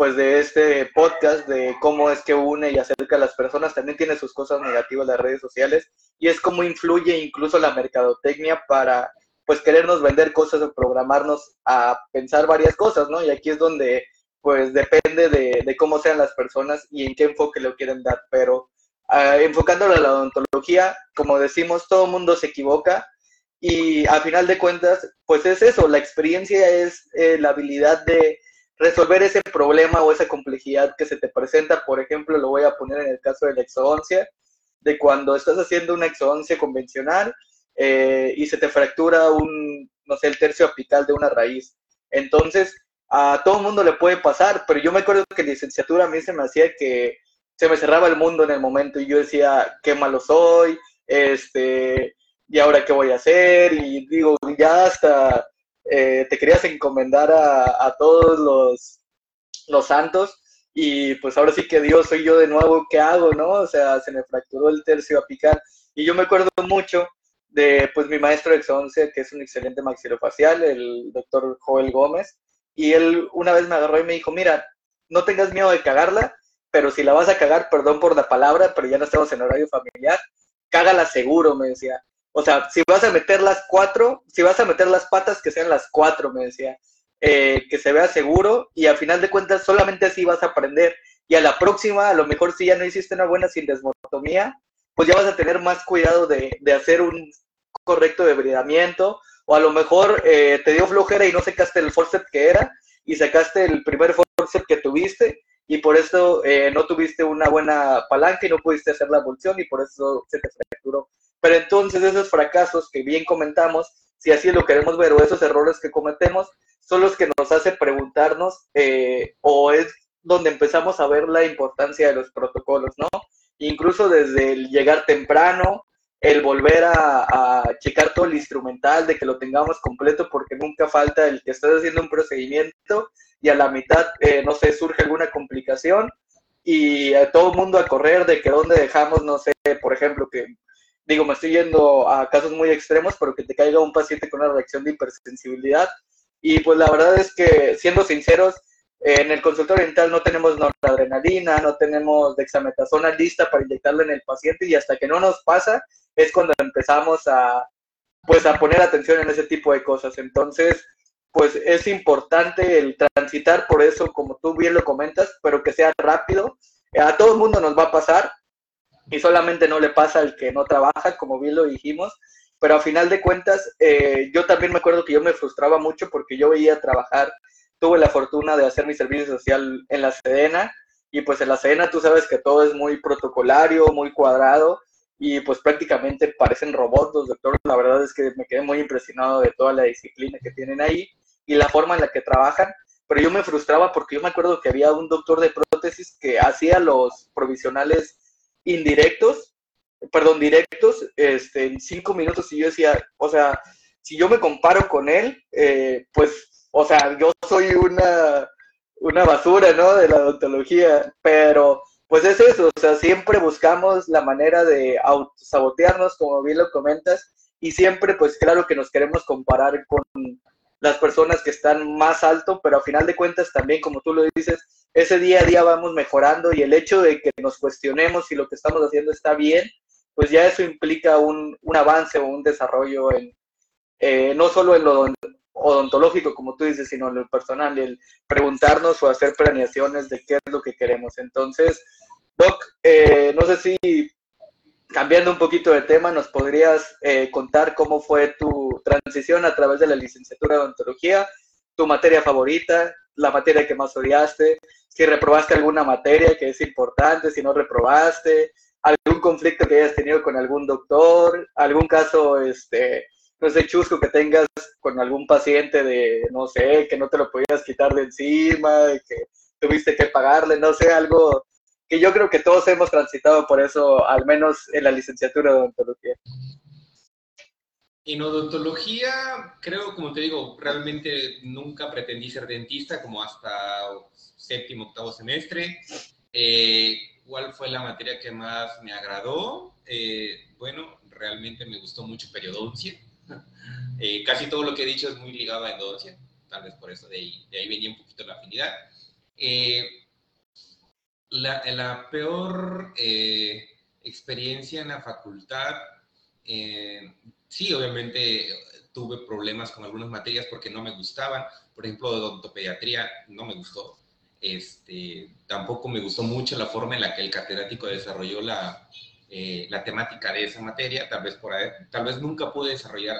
pues de este podcast de cómo es que une y acerca a las personas, también tiene sus cosas negativas las redes sociales y es cómo influye incluso la mercadotecnia para pues querernos vender cosas o programarnos a pensar varias cosas, ¿no? Y aquí es donde pues depende de, cómo sean las personas y en qué enfoque lo quieren dar, pero uh, enfocándolo a la odontología, como decimos, todo mundo se equivoca y a final de cuentas, pues es eso, la experiencia es eh, la habilidad de resolver ese problema o esa complejidad que se te presenta. Por ejemplo, lo voy a poner en el caso de la exodoncia, de cuando estás haciendo una exodoncia convencional eh, y se te fractura un, no sé, el tercio apical de una raíz. Entonces, a todo el mundo le puede pasar, pero yo me acuerdo que en licenciatura a mí se me hacía que se me cerraba el mundo en el momento y yo decía, qué malo soy, este, y ahora qué voy a hacer, y digo, ya hasta eh, te querías encomendar a, todos los, los santos y pues ahora sí que Dios soy yo de nuevo, ¿qué hago, no? O sea, se me fracturó el tercio apical y yo me acuerdo mucho de pues mi maestro de exodoncia, que es un excelente maxilofacial, el doctor Joel Gómez, y él una vez me agarró y me dijo, mira, no tengas miedo de cagarla, pero si la vas a cagar, perdón por la palabra, pero ya no estamos en horario familiar, cágala seguro, me decía. O sea, si vas a meter las cuatro, si vas a meter las patas, que sean las cuatro, me decía. Eh, que se vea seguro y al final de cuentas solamente así vas a aprender. Y a la próxima, a lo mejor si ya no hiciste una buena sindesmotomía, pues ya vas a tener más cuidado de, hacer un correcto debridamiento. O a lo mejor eh, te dio flojera y no sacaste el forceps que era y sacaste el primer forceps que tuviste y por eso eh, no tuviste una buena palanca y no pudiste hacer la abulsión y por eso se te fracturó. Pero entonces esos fracasos que bien comentamos, si así lo queremos ver, o esos errores que cometemos, son los que nos hace preguntarnos eh, o es donde empezamos a ver la importancia de los protocolos, ¿no? Incluso desde el llegar temprano, el volver a, checar todo el instrumental, de que lo tengamos completo, porque nunca falta el que estás haciendo un procedimiento y a la mitad, eh, no sé, surge alguna complicación y a todo el mundo a correr de que dónde dejamos, no sé, por ejemplo, que digo, me estoy yendo a casos muy extremos, pero que te caiga un paciente con una reacción de hipersensibilidad. Y pues la verdad es que, siendo sinceros, en el consultorio dental no tenemos noradrenalina, no tenemos dexametasona lista para inyectarle en el paciente y hasta que no nos pasa es cuando empezamos a, pues, a poner atención en ese tipo de cosas. Entonces, pues es importante el transitar por eso, como tú bien lo comentas, pero que sea rápido. A todo el mundo nos va a pasar y solamente no le pasa al que no trabaja, como bien lo dijimos, pero a final de cuentas, eh, yo también me acuerdo que yo me frustraba mucho porque yo veía trabajar, tuve la fortuna de hacer mi servicio social en la Sedena y pues en la Sedena tú sabes que todo es muy protocolario, muy cuadrado y pues prácticamente parecen robots los doctores, la verdad es que me quedé muy impresionado de toda la disciplina que tienen ahí y la forma en la que trabajan, pero yo me frustraba porque yo me acuerdo que había un doctor de prótesis que hacía los provisionales indirectos, perdón, directos, este, en cinco minutos y yo decía, o sea, si yo me comparo con él, eh, pues, o sea, yo soy una, una basura, ¿no? De la odontología, pero pues es eso, o sea, siempre buscamos la manera de autosabotearnos, como bien lo comentas, y siempre, pues claro que nos queremos comparar con las personas que están más alto, pero a final de cuentas también, como tú lo dices, ese día a día vamos mejorando y el hecho de que nos cuestionemos si lo que estamos haciendo está bien, pues ya eso implica un, avance o un desarrollo en, eh, no solo en lo odontológico, como tú dices, sino en lo personal, el preguntarnos o hacer planeaciones de qué es lo que queremos. Entonces, Doc, eh, no sé si cambiando un poquito de tema, ¿nos podrías eh, contar cómo fue tu transición a través de la licenciatura de odontología, tu materia favorita, la materia que más odiaste, si reprobaste alguna materia que es importante, si no reprobaste, algún conflicto que hayas tenido con algún doctor, algún caso, este, no sé, chusco que tengas con algún paciente de, no sé, que no te lo podías quitar de encima, que tuviste que pagarle, no sé, algo que yo creo que todos hemos transitado por eso, al menos en la licenciatura de odontología. En odontología, creo, como te digo, realmente nunca pretendí ser dentista, como hasta séptimo, octavo semestre. Eh, ¿Cuál fue la materia que más me agradó? Eh, bueno, realmente me gustó mucho periodoncia. Eh, casi todo lo que he dicho es muy ligado a endodoncia, tal vez por eso de ahí, de ahí venía un poquito la afinidad. La, peor eh, experiencia en la facultad, eh, sí, obviamente tuve problemas con algunas materias porque no me gustaban. Por ejemplo, odontopediatría no me gustó. Este, tampoco me gustó mucho la forma en la que el catedrático desarrolló la, eh, la temática de esa materia. Tal vez, por tal vez nunca pude desarrollar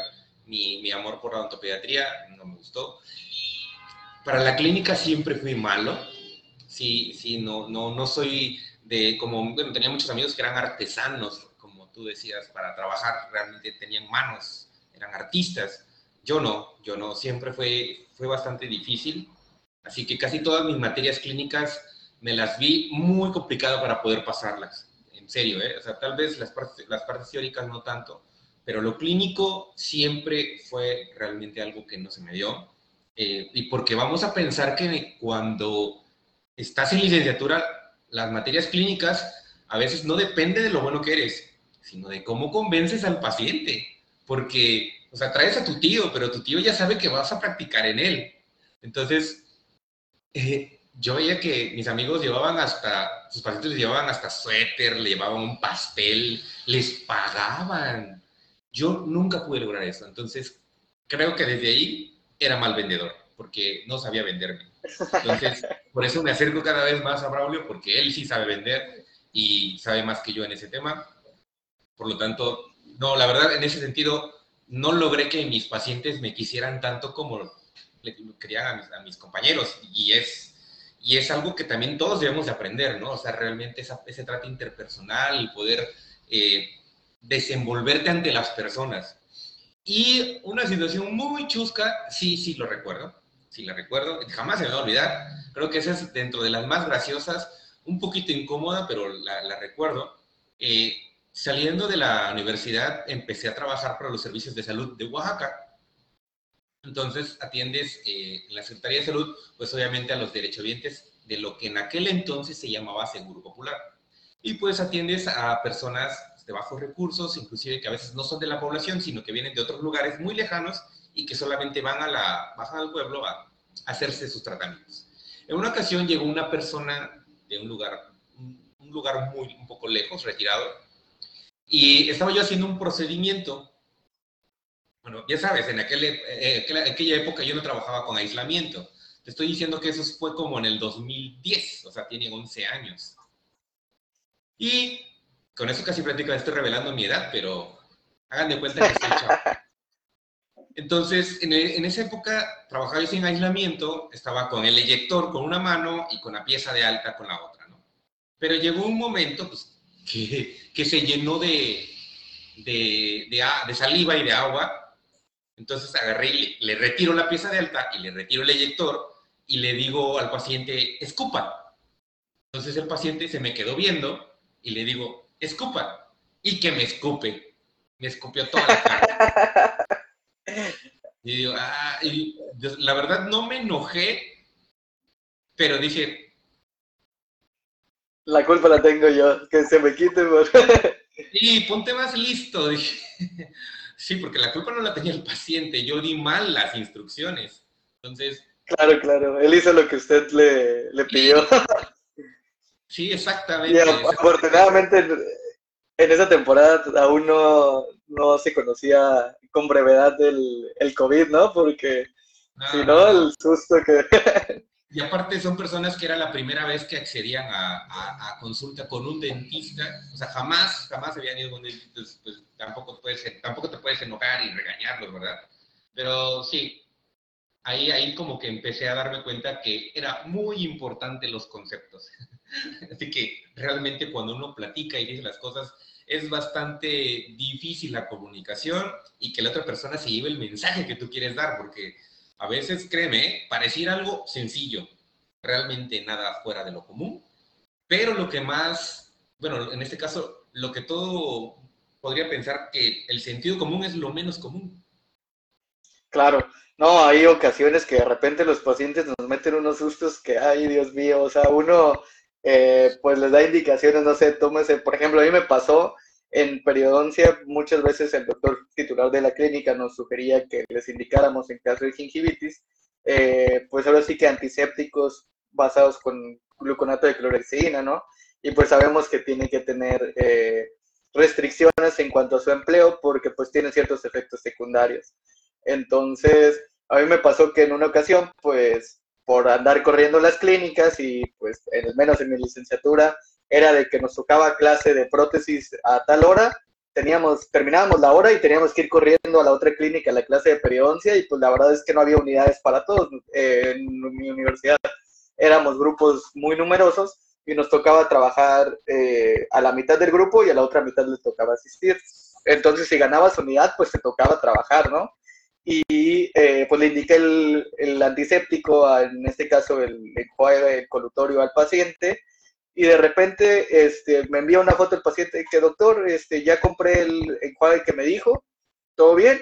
mi, mi amor por la odontopediatría, no me gustó. Para la clínica siempre fui malo sí, sí, no, no, no soy de, como, bueno, tenía muchos amigos que eran artesanos, como tú decías, para trabajar, realmente tenían manos, eran artistas. Yo no, yo no, siempre fue, fue bastante difícil, así que casi todas mis materias clínicas me las vi muy complicado para poder pasarlas, en serio, ¿eh? o sea, tal vez las partes, las partes teóricas no tanto, pero lo clínico siempre fue realmente algo que no se me dio. Eh, y porque vamos a pensar que cuando estás en licenciatura, las materias clínicas a veces no depende de lo bueno que eres, sino de cómo convences al paciente. Porque, o sea, traes a tu tío, pero tu tío ya sabe que vas a practicar en él. Entonces, eh, yo veía que mis amigos llevaban hasta, sus pacientes les llevaban hasta suéter, le llevaban un pastel, les pagaban. Yo nunca pude lograr eso. Entonces, creo que desde ahí era mal vendedor, porque no sabía venderme. Entonces, por eso me acerco cada vez más a Braulio, porque él sí sabe vender y sabe más que yo en ese tema. Por lo tanto, no, la verdad, en ese sentido, no logré que mis pacientes me quisieran tanto como le querían a mis, compañeros. Y es, y es algo que también todos debemos de aprender, ¿no? O sea, realmente ese trato interpersonal, y poder eh, desenvolverte ante las personas. Y una situación muy chusca, sí, sí lo recuerdo si la recuerdo, jamás se me va a olvidar. Creo que esa es dentro de las más graciosas, un poquito incómoda, pero la, recuerdo. Eh, saliendo de la universidad, empecé a trabajar para los servicios de salud de Oaxaca. Entonces, atiendes eh, en la Secretaría de Salud, pues obviamente a los derechohabientes de lo que en aquel entonces se llamaba Seguro Popular. Y pues atiendes a personas de bajos recursos, inclusive que a veces no son de la población, sino que vienen de otros lugares muy lejanos y que solamente van a la, bajan al pueblo a, hacerse sus tratamientos. En una ocasión llegó una persona de un lugar, un lugar muy, un poco lejos, retirado, y estaba yo haciendo un procedimiento. Bueno, ya sabes, en aquel, eh, aquella época yo no trabajaba con aislamiento. Te estoy diciendo que eso fue como en el 2010, o sea, tiene 11 años. Y con eso casi prácticamente estoy revelando mi edad, pero hagan de cuenta que estoy chavo. Entonces, e, en, esa época trabajaba yo sin aislamiento, estaba con el eyector con una mano y con la pieza de alta con la otra, ¿no? Pero llegó un momento pues, que, que se llenó de, de, de, saliva y de agua, entonces agarré y le, retiro la pieza de alta y le retiro el eyector y le digo al paciente, escupa. Entonces el paciente se me quedó viendo y le digo, escupa. Y que me escupe. Me escupió toda la cara. Y digo, ah, y la verdad no me enojé, pero dije... La culpa la tengo yo, que se me quite. Por... Sí, ponte más listo, dije. Sí, porque la culpa no la tenía el paciente, yo di mal las instrucciones. Entonces... Claro, claro, él hizo lo que usted le, le pidió. Sí, exactamente. afortunadamente en esa temporada aún no, no se conocía con brevedad el, el COVID, ¿no? Porque si no, el susto que... Y aparte son personas que era la primera vez que accedían a, a, consulta con un dentista, o sea, jamás, jamás habían ido con un dentista, pues, pues tampoco, puedes, tampoco te puedes enojar y regañarlos, ¿verdad? Pero sí, ahí, ahí como que empecé a darme cuenta que era muy importante los conceptos. Así que realmente cuando uno platica y dice las cosas, es bastante difícil la comunicación y que la otra persona se lleve el mensaje que tú quieres dar, porque a veces, créeme, pareciera algo sencillo, realmente nada fuera de lo común, pero lo que más, bueno, en este caso, lo que todo podría pensar que el sentido común es lo menos común. Claro, no, hay ocasiones que de repente los pacientes nos meten unos sustos que, ay, Dios mío, o sea, uno eh, pues les da indicaciones, no sé, tómese, por ejemplo, a mí me pasó en periodoncia, muchas veces el doctor titular de la clínica nos sugería que les indicáramos en caso de gingivitis, eh, pues ahora sí que antisépticos basados con gluconato de clorexidina, ¿no? Y pues sabemos que tiene que tener eh, restricciones en cuanto a su empleo porque pues tiene ciertos efectos secundarios. Entonces, a mí me pasó que en una ocasión, pues por andar corriendo las clínicas y pues al menos en mi licenciatura era de que nos tocaba clase de prótesis a tal hora, teníamos, terminábamos la hora y teníamos que ir corriendo a la otra clínica, a la clase de periodoncia y pues la verdad es que no había unidades para todos. en mi universidad éramos grupos muy numerosos y nos tocaba trabajar eh, a la mitad del grupo y a la otra mitad les tocaba asistir. Entonces, si ganabas unidad, pues te tocaba trabajar, ¿no? Y eh, pues le indiqué el, antiséptico, en este caso el enjuague colutorio al paciente, y de repente este, me envía una foto el paciente que doctor, este, ya compré el enjuague que me dijo, todo bien,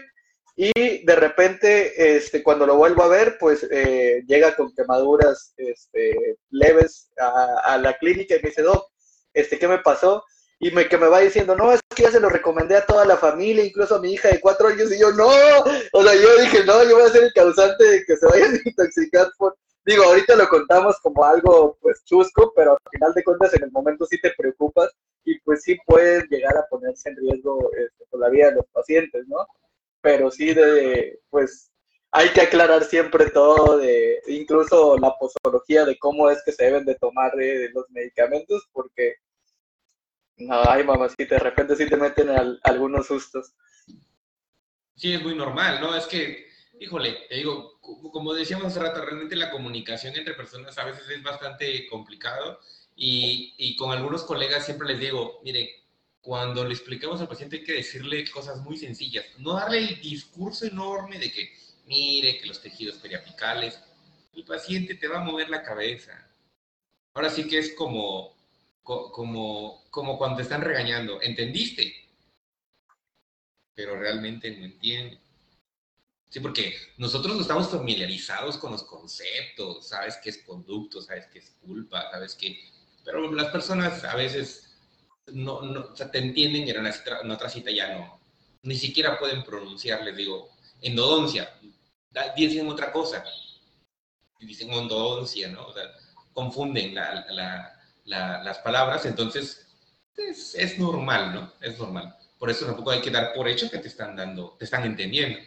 y de repente este, cuando lo vuelvo a ver, pues eh, llega con quemaduras este, leves a, a, la clínica y me dice, doc, este, ¿qué me pasó? Y me, que me va diciendo, no, es que ya se lo recomendé a toda la familia, incluso a mi hija de cuatro años, y yo, no, o sea, yo dije, no, yo voy a ser el causante de que se vayan a intoxicar por, digo, ahorita lo contamos como algo, pues, chusco, pero al final de cuentas en el momento sí te preocupas y pues sí puedes llegar a ponerse en riesgo este, por la vida de los pacientes, ¿no? Pero sí de, pues, hay que aclarar siempre todo de, incluso la posología de cómo es que se deben de tomar eh, los medicamentos, porque Ay, mamacita, de repente sí te meten algunos sustos. Sí, es muy normal, ¿no? Es que, híjole, te digo, como decíamos hace rato, realmente la comunicación entre personas a veces es bastante complicado y, y con algunos colegas siempre les digo, mire, cuando le explicamos al paciente hay que decirle cosas muy sencillas, no darle el discurso enorme de que, mire, que los tejidos periapicales, el paciente te va a mover la cabeza. Ahora sí que es como, como, como cuando te están regañando. ¿Entendiste? Pero realmente no entiende. Sí, porque nosotros no estamos familiarizados con los conceptos, sabes qué es conducto, sabes qué es culpa, sabes qué... Pero las personas a veces no, no o sea, te entienden y en, en otra cita ya no. Ni siquiera pueden pronunciar, les digo, endodoncia. Dicen otra cosa. Dicen endodoncia, ¿no? O sea, confunden la, la las palabras, entonces es, normal, ¿no? Es normal. Por eso tampoco hay que dar por hecho que te están dando, te están entendiendo.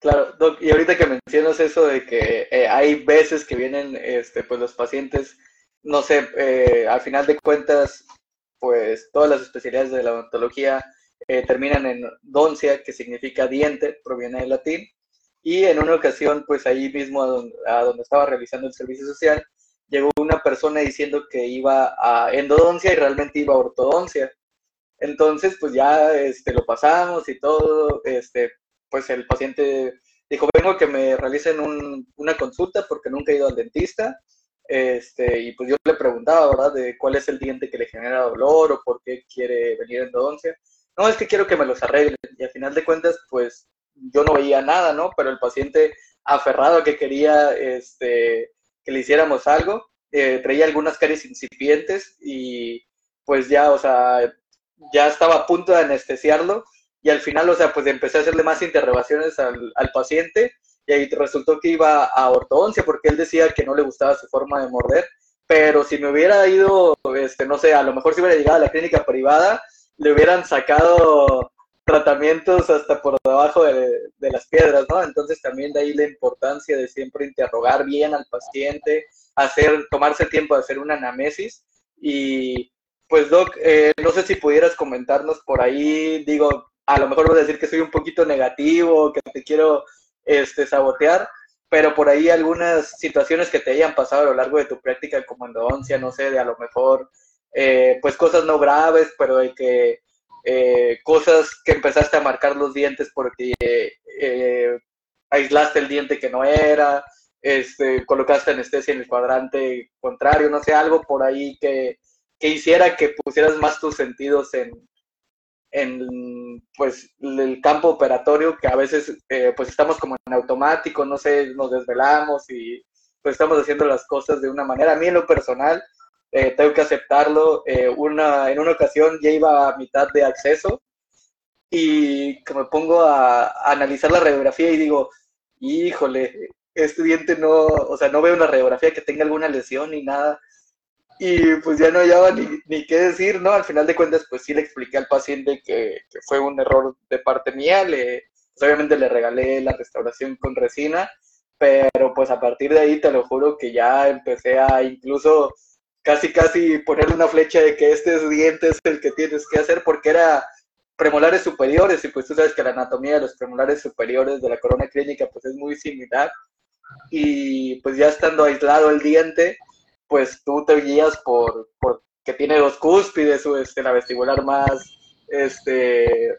Claro, Doc, y ahorita que mencionas eso de que eh, hay veces que vienen este, pues los pacientes, no sé, eh, al final de cuentas, pues todas las especialidades de la odontología eh, terminan en doncia, que significa diente, proviene del latín, y en una ocasión, pues ahí mismo a donde estaba realizando el servicio social, llegó una persona diciendo que iba a endodoncia y realmente iba a ortodoncia. Entonces, pues ya este, lo pasamos y todo, este, pues el paciente dijo, vengo a que me realicen una consulta porque nunca he ido al dentista. Este, y pues yo le preguntaba, ¿verdad?, de cuál es el diente que le genera dolor o por qué quiere venir a endodoncia. No, es que quiero que me los arreglen. Y al final de cuentas, pues yo no veía nada, ¿no? Pero el paciente aferrado a que quería este, que le hiciéramos algo. Eh, traía algunas caries incipientes y pues ya, o sea, ya estaba a punto de anestesiarlo y al final, o sea, pues empecé a hacerle más interrogaciones al, al paciente y ahí resultó que iba a ortodoncia porque él decía que no le gustaba su forma de morder, pero si me hubiera ido, este, no sé, a lo mejor si hubiera llegado a la clínica privada, le hubieran sacado tratamientos hasta por debajo de, las piedras, ¿no? Entonces también de ahí la importancia de siempre interrogar bien al paciente, hacer, tomarse tiempo de hacer una anamnesis y pues Doc, eh, no sé si pudieras comentarnos por ahí, digo, a lo mejor voy a decir que soy un poquito negativo, que te quiero este, sabotear, pero por ahí algunas situaciones que te hayan pasado a lo largo de tu práctica como endodoncia, no sé, de a lo mejor, eh, pues cosas no graves, pero de que eh, cosas que empezaste a marcar los dientes porque eh, aislaste el diente que no era, este, colocaste anestesia en el cuadrante contrario, no sé, algo por ahí que, que hiciera que pusieras más tus sentidos en, en pues el campo operatorio que a veces eh, pues estamos como en automático, no sé, nos desvelamos y pues estamos haciendo las cosas de una manera. A mí en lo personal, eh, tengo que aceptarlo, eh, una, en una ocasión ya iba a mitad de acceso y que me pongo a, a, analizar la radiografía y digo, híjole, diente no, o sea, no veo una radiografía que tenga alguna lesión ni nada y pues ya no hallaba ni, ni, qué decir, ¿no? Al final de cuentas, pues sí le expliqué al paciente que, que fue un error de parte mía, le, pues obviamente le regalé la restauración con resina, pero pues a partir de ahí te lo juro que ya empecé a incluso casi casi ponerle una flecha de que este diente es el que tienes que hacer porque era premolares superiores y pues tú sabes que la anatomía de los premolares superiores de la corona clínica pues es muy similar y pues ya estando aislado el diente pues tú te guías por, por que tiene dos cúspides, o este, la vestibular más, este,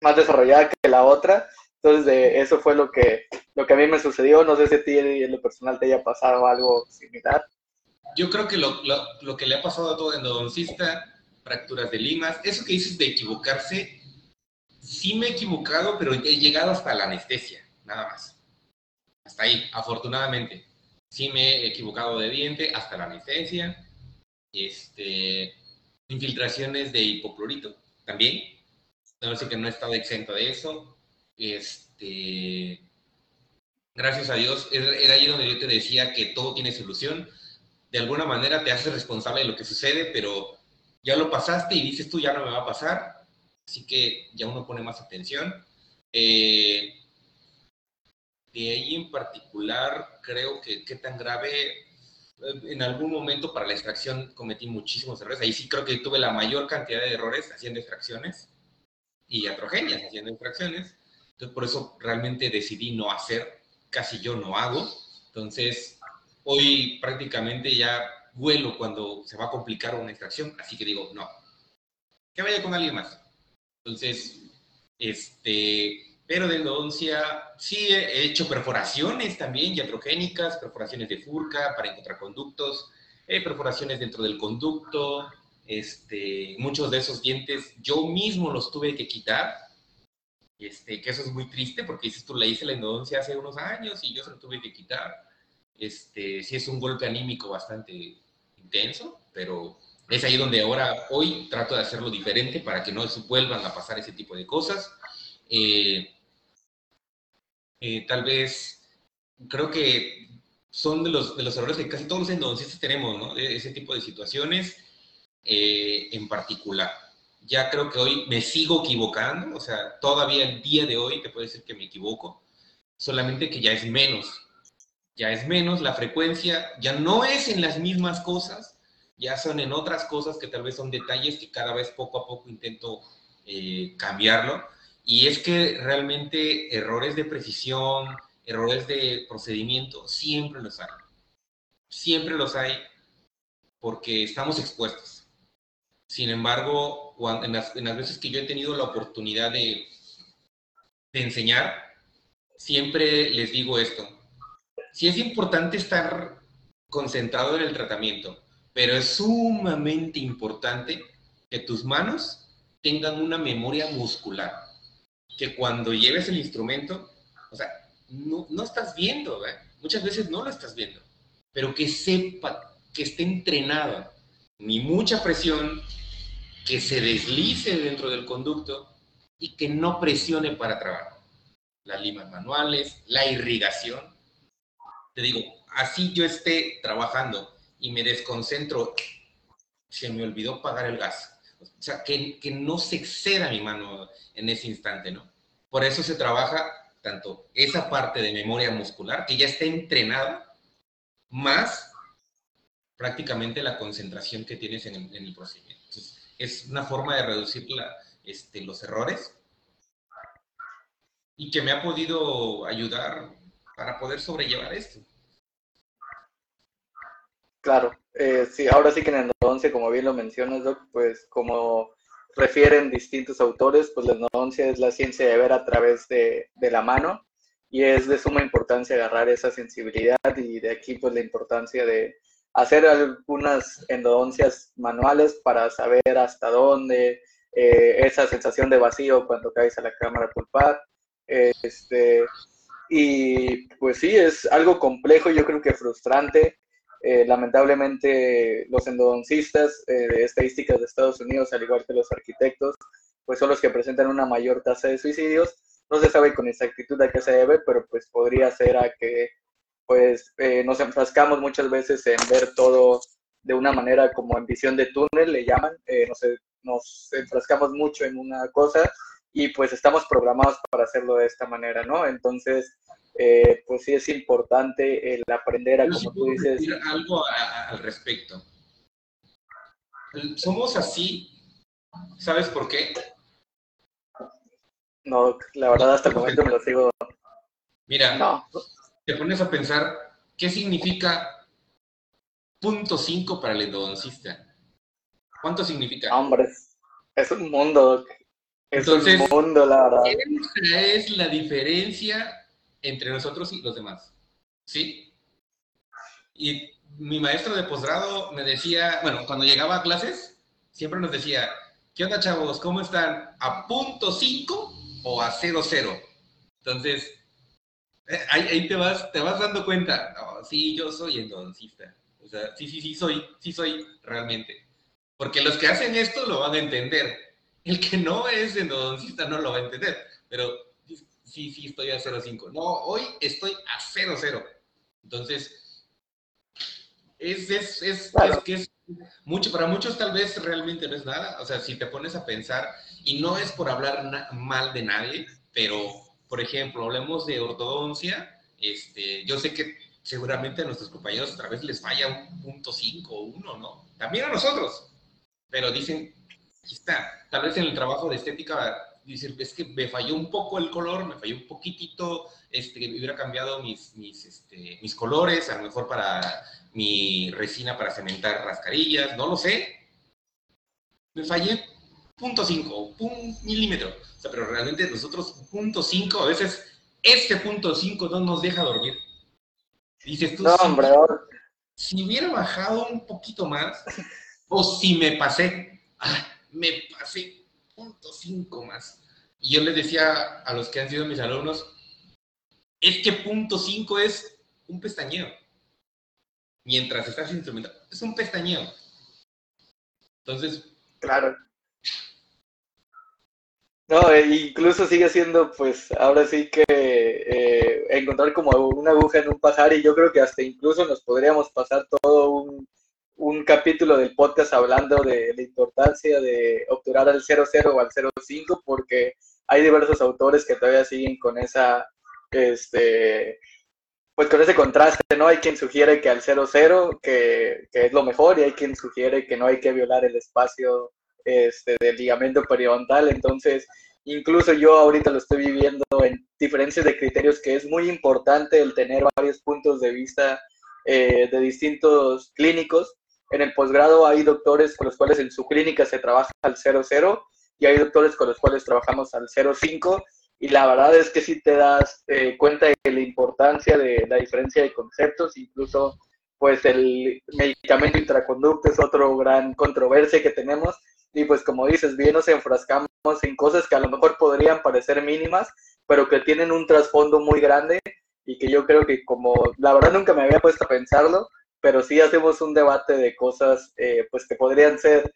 más desarrollada que la otra. Entonces, de eso fue lo que, lo que a mí me sucedió. No sé si a ti en lo personal te haya pasado algo similar. Yo creo que lo, lo, lo que le ha pasado a todo endodoncista, fracturas de limas, eso que dices de equivocarse, sí me he equivocado, pero he llegado hasta la anestesia, nada más. Hasta ahí, afortunadamente. Sí me he equivocado de diente hasta la anestesia, este, infiltraciones de hipoclorito también, no sé que no he estado exento de eso, este, gracias a Dios, era ahí donde yo te decía que todo tiene solución, de alguna manera te haces responsable de lo que sucede, pero ya lo pasaste y dices tú ya no me va a pasar, así que ya uno pone más atención. Eh, de ahí en particular, creo que qué tan grave, eh, en algún momento para la extracción cometí muchísimos errores. Ahí sí creo que tuve la mayor cantidad de errores haciendo extracciones y atrogenias haciendo extracciones. Entonces, por eso realmente decidí no hacer, casi yo no hago. Entonces, hoy prácticamente ya vuelo cuando se va a complicar una extracción, así que digo, no, que vaya con alguien más. Entonces, este, pero de endodoncia sí he hecho perforaciones también iatrogénicas, perforaciones de furca para encontrar conductos, eh, perforaciones dentro del conducto, este, muchos de esos dientes yo mismo los tuve que quitar, este, que eso es muy triste porque dices tú, le hice la endodoncia hace unos años y yo se lo tuve que quitar. Este, sí es un golpe anímico bastante intenso, pero es ahí donde ahora, hoy trato de hacerlo diferente para que no se vuelvan a pasar ese tipo de cosas. Eh, eh, tal vez, creo que son de los, de los errores que casi todos los endodoncistas tenemos, ¿no? E, ese tipo de situaciones eh, en particular. Ya creo que hoy me sigo equivocando, o sea, todavía el día de hoy te puedo decir que me equivoco, solamente que ya es menos, ya es menos la frecuencia, ya no es en las mismas cosas, ya son en otras cosas que tal vez son detalles que cada vez poco a poco intento eh, cambiarlo y es que realmente errores de precisión, errores de procedimiento, siempre los hay. Siempre los hay porque estamos expuestos. Sin embargo, en las, veces que yo he tenido la oportunidad de, de enseñar, siempre les digo esto. Sí es importante estar concentrado en el tratamiento, pero es sumamente importante que tus manos tengan una memoria muscular que cuando lleves el instrumento, o sea, no, no estás viendo, muchas veces no lo estás viendo, pero que sepa, que esté entrenado, ni mucha presión, que se deslice dentro del conducto y que no presione para trabajar. Las limas manuales, la irrigación. Te digo, así yo esté trabajando y me desconcentro, se me olvidó pagar el gas o sea, que, que no se exceda mi mano en ese instante, ¿no? Por eso se trabaja tanto esa parte de memoria muscular que ya está entrenada, más prácticamente la concentración que tienes en el, procedimiento. es una forma de reducir este, los errores y que me ha podido ayudar para poder sobrellevar esto. Claro, eh, sí, ahora sí que en endodoncia, como bien lo mencionas, Doc, pues como refieren distintos autores, pues la endodoncia es la ciencia de ver a través de, de la mano y es de suma importancia agarrar esa sensibilidad y de aquí pues la importancia de hacer algunas endodoncias manuales para saber hasta dónde, eh, esa sensación de vacío cuando caes a la cámara pulpar. Este, y pues sí, es algo complejo, yo creo que frustrante. Eh, lamentablemente los endodoncistas eh, de estadísticas de Estados Unidos, al igual que los arquitectos, pues son los que presentan una mayor tasa de suicidios. No se sabe con exactitud a qué se debe, pero pues podría ser a que pues eh, nos enfrascamos muchas veces en ver todo de una manera como en visión de túnel, le llaman, nos, nos enfrascamos mucho en una cosa y pues estamos programados para hacerlo de esta manera, ¿no? Entonces, eh, pues sí es importante el aprender a, como tú dices... Decir algo al respecto. Somos así, ¿sabes por qué? No, la verdad hasta el momento me lo sigo. Mira, no. te pones a pensar, ¿qué significa punto 5 para el endodoncista? ¿Cuánto significa? Hombre, es un mundo, es un mundo, la verdad. Es la diferencia entre nosotros y los demás. ¿Sí? Y mi maestro de posgrado me decía, bueno, cuando llegaba a clases, siempre nos decía, ¿qué onda chavos? ¿Cómo están? ¿A punto 5 o a 0, 0? Entonces, eh, ahí, te, vas, te vas dando cuenta, sí, yo soy endodoncista. O sea, sí, sí, sí soy, sí soy realmente. Porque los que hacen esto lo van a entender. El que no es endodoncista no lo va a entender. Pero sí, sí, estoy a 0.5. No, hoy estoy a 0.0. Entonces, es, es, es, es, que es mucho, para muchos tal vez realmente no es nada. O sea, si te pones a pensar, y no es por hablar mal de nadie, pero, por ejemplo, hablemos de ortodoncia, este, yo sé que seguramente a nuestros compañeros otra vez les falla un punto 5 o 1, ¿no? También a nosotros, pero dicen, aquí está, tal vez en el trabajo de estética decir, es que me falló un poco el color, me falló un poquitito, este, hubiera cambiado mis, mis, este, mis colores, a lo mejor para mi resina para cementar rascarillas, no lo sé. Me fallé punto cinco, un milímetro. O sea, pero realmente nosotros punto cinco, a veces este punto cinco no nos deja dormir. Dices tú, no, hombre, si, hubiera bajado un poquito más, o si me pasé, ah, me pasé punto cinco más. Y yo les decía a los que han sido mis alumnos, es que punto 5 es un pestañeo. Mientras estás instrumentando, es un pestañeo. Entonces. Claro. No, e incluso sigue siendo, pues, ahora sí que eh, encontrar como una aguja en un pajar y yo creo que hasta incluso nos podríamos pasar todo un, un capítulo del podcast hablando de la importancia de obturar al 00 o al 05 porque hay diversos autores que todavía siguen con esa, este, pues con ese contraste, ¿no? Hay quien sugiere que al 00, que, que es lo mejor, y hay quien sugiere que no hay que violar el espacio este, del ligamento periodontal, entonces incluso yo ahorita lo estoy viviendo en diferencias de criterios que es muy importante el tener varios puntos de vista eh, de distintos clínicos en el posgrado hay doctores con los cuales en su clínica se trabaja al 00 y hay doctores con los cuales trabajamos al 05 y la verdad es que sí te das eh, cuenta de la importancia de la diferencia de conceptos, incluso pues el medicamento intraconducto es otro gran controversia que tenemos y pues como dices, bien nos enfrascamos en cosas que a lo mejor podrían parecer mínimas, pero que tienen un trasfondo muy grande y que yo creo que como la verdad nunca me había puesto a pensarlo, pero sí hacemos un debate de cosas eh, pues que podrían ser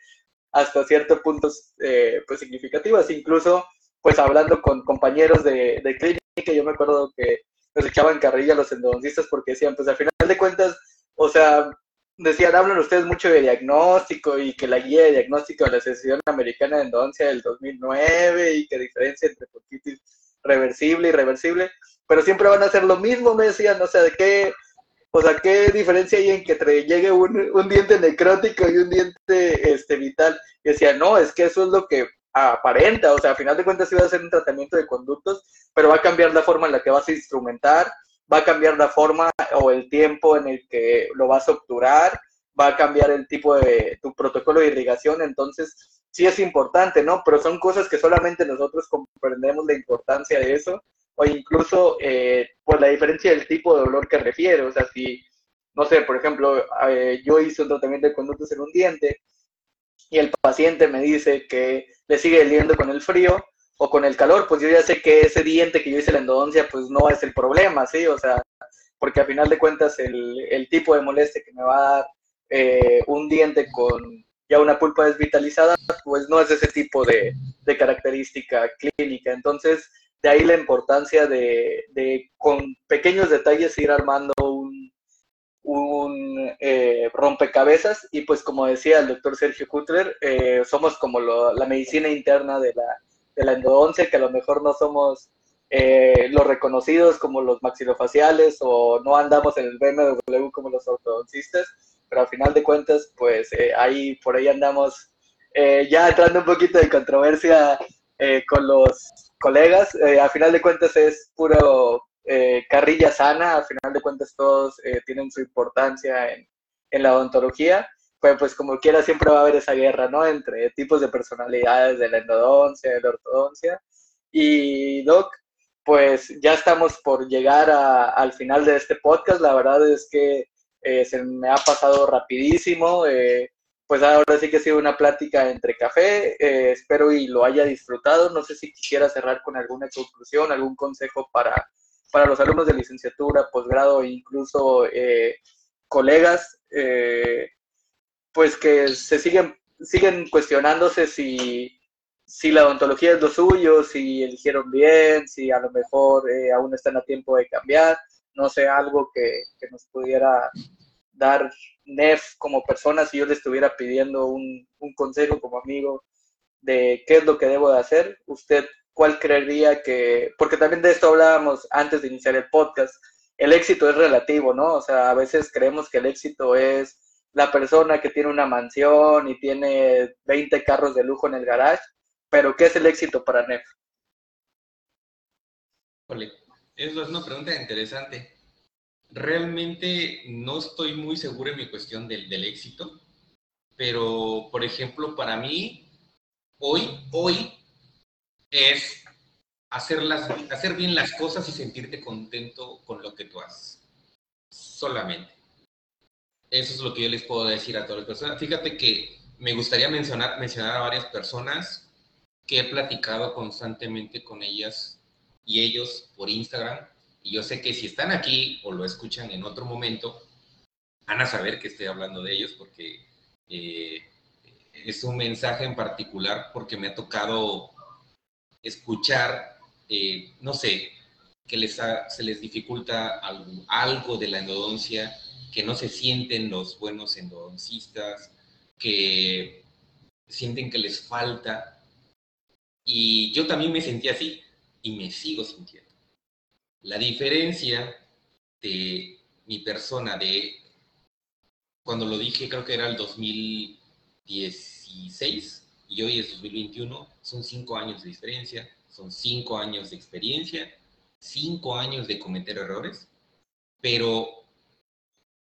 hasta ciertos puntos eh, pues significativas, incluso pues hablando con compañeros de, clínica, yo me acuerdo que nos echaban carrilla los endodoncistas porque decían, pues al final de cuentas, o sea, decían, hablan ustedes mucho de diagnóstico y que la guía de diagnóstico de la Asociación Americana de Endodoncia del 2009 y que diferencia entre poquitis reversible y irreversible, pero siempre van a hacer lo mismo, me decían, o sea, ¿de qué, o sea, qué diferencia hay en que llegue un, un diente necrótico y un diente este, vital? Y decía, no, es que eso es lo que aparenta, o sea, a final de cuentas va a ser un tratamiento de conductos, pero va a cambiar la forma en la que vas a instrumentar, va a cambiar la forma o el tiempo en el que lo vas a obturar, va a cambiar el tipo de tu protocolo de irrigación, entonces sí es importante, ¿no? Pero son cosas que solamente nosotros comprendemos la importancia de eso, o incluso eh, por la diferencia del tipo de dolor que refiere, o sea, si, no sé, por ejemplo, eh, yo hice un tratamiento de conductos en un diente y el paciente me dice que le sigue doliendo con el frío, o con el calor, pues yo ya sé que ese diente que yo hice la endodoncia, pues no es el problema, ¿sí? O sea, porque a final de cuentas el, tipo de molestia que me va a dar eh, un diente con ya una pulpa desvitalizada, pues no es ese tipo de, característica clínica. Entonces, de ahí la importancia de, con pequeños detalles ir armando un, un eh, rompecabezas y pues como decía el doctor Sergio Kutler, eh, somos como la medicina interna de la, de la endodoncia, que a lo mejor no somos eh, los reconocidos como los maxilofaciales o no andamos en el BMW como los ortodoncistas, pero al final de cuentas, pues eh, ahí por ahí andamos eh, ya entrando un poquito de controversia con los colegas. a final de cuentas es puro carrilla sana, a final de cuentas todos tienen su importancia en, en la odontología pues, pues como quiera siempre va a haber esa guerra, ¿no? Entre tipos de personalidades de la endodoncia, de la ortodoncia. Y Doc, pues ya estamos por llegar al final de este podcast. La verdad es que eh, se me ha pasado rapidísimo. Eh, pues ahora sí que ha sido una plática entre café. Eh, espero y lo haya disfrutado. No sé si quisiera cerrar con alguna conclusión, algún consejo para, para los alumnos de licenciatura, posgrado e incluso colegas pues que se siguen, siguen cuestionándose si, si la odontología es lo suyo, si eligieron bien, si a lo mejor eh, aún están a tiempo de cambiar, no sé, algo que, nos pudiera dar NEF como persona si yo le estuviera pidiendo un, un, consejo como amigo de qué es lo que debo de hacer, usted cuál creería que, porque también de esto hablábamos antes de iniciar el podcast, el éxito es relativo, ¿no? O sea, a veces creemos que el éxito es la persona que tiene una mansión y tiene 20 carros de lujo en el garage, pero ¿qué es el éxito para Nef? Eso es una pregunta interesante. Realmente no estoy muy seguro en mi cuestión del, del éxito, pero por ejemplo, para mí, hoy, hoy es hacer, las, hacer bien las cosas y sentirte contento con lo que tú haces. Solamente. Eso es lo que yo les puedo decir a todas las personas. Fíjate que me gustaría mencionar, mencionar a varias personas que he platicado constantemente con ellas y ellos por Instagram. Y yo sé que si están aquí o lo escuchan en otro momento, van a saber que estoy hablando de ellos porque eh, es un mensaje en particular porque me ha tocado escuchar, eh, no sé, que les se les dificulta algo, algo de la endodoncia que no se sienten los buenos endodoncistas, que sienten que les falta. Y yo también me sentí así y me sigo sintiendo. La diferencia de mi persona de cuando lo dije, creo que era el 2016 y hoy es 2021, son cinco años de diferencia, son cinco años de experiencia, cinco años de cometer errores, pero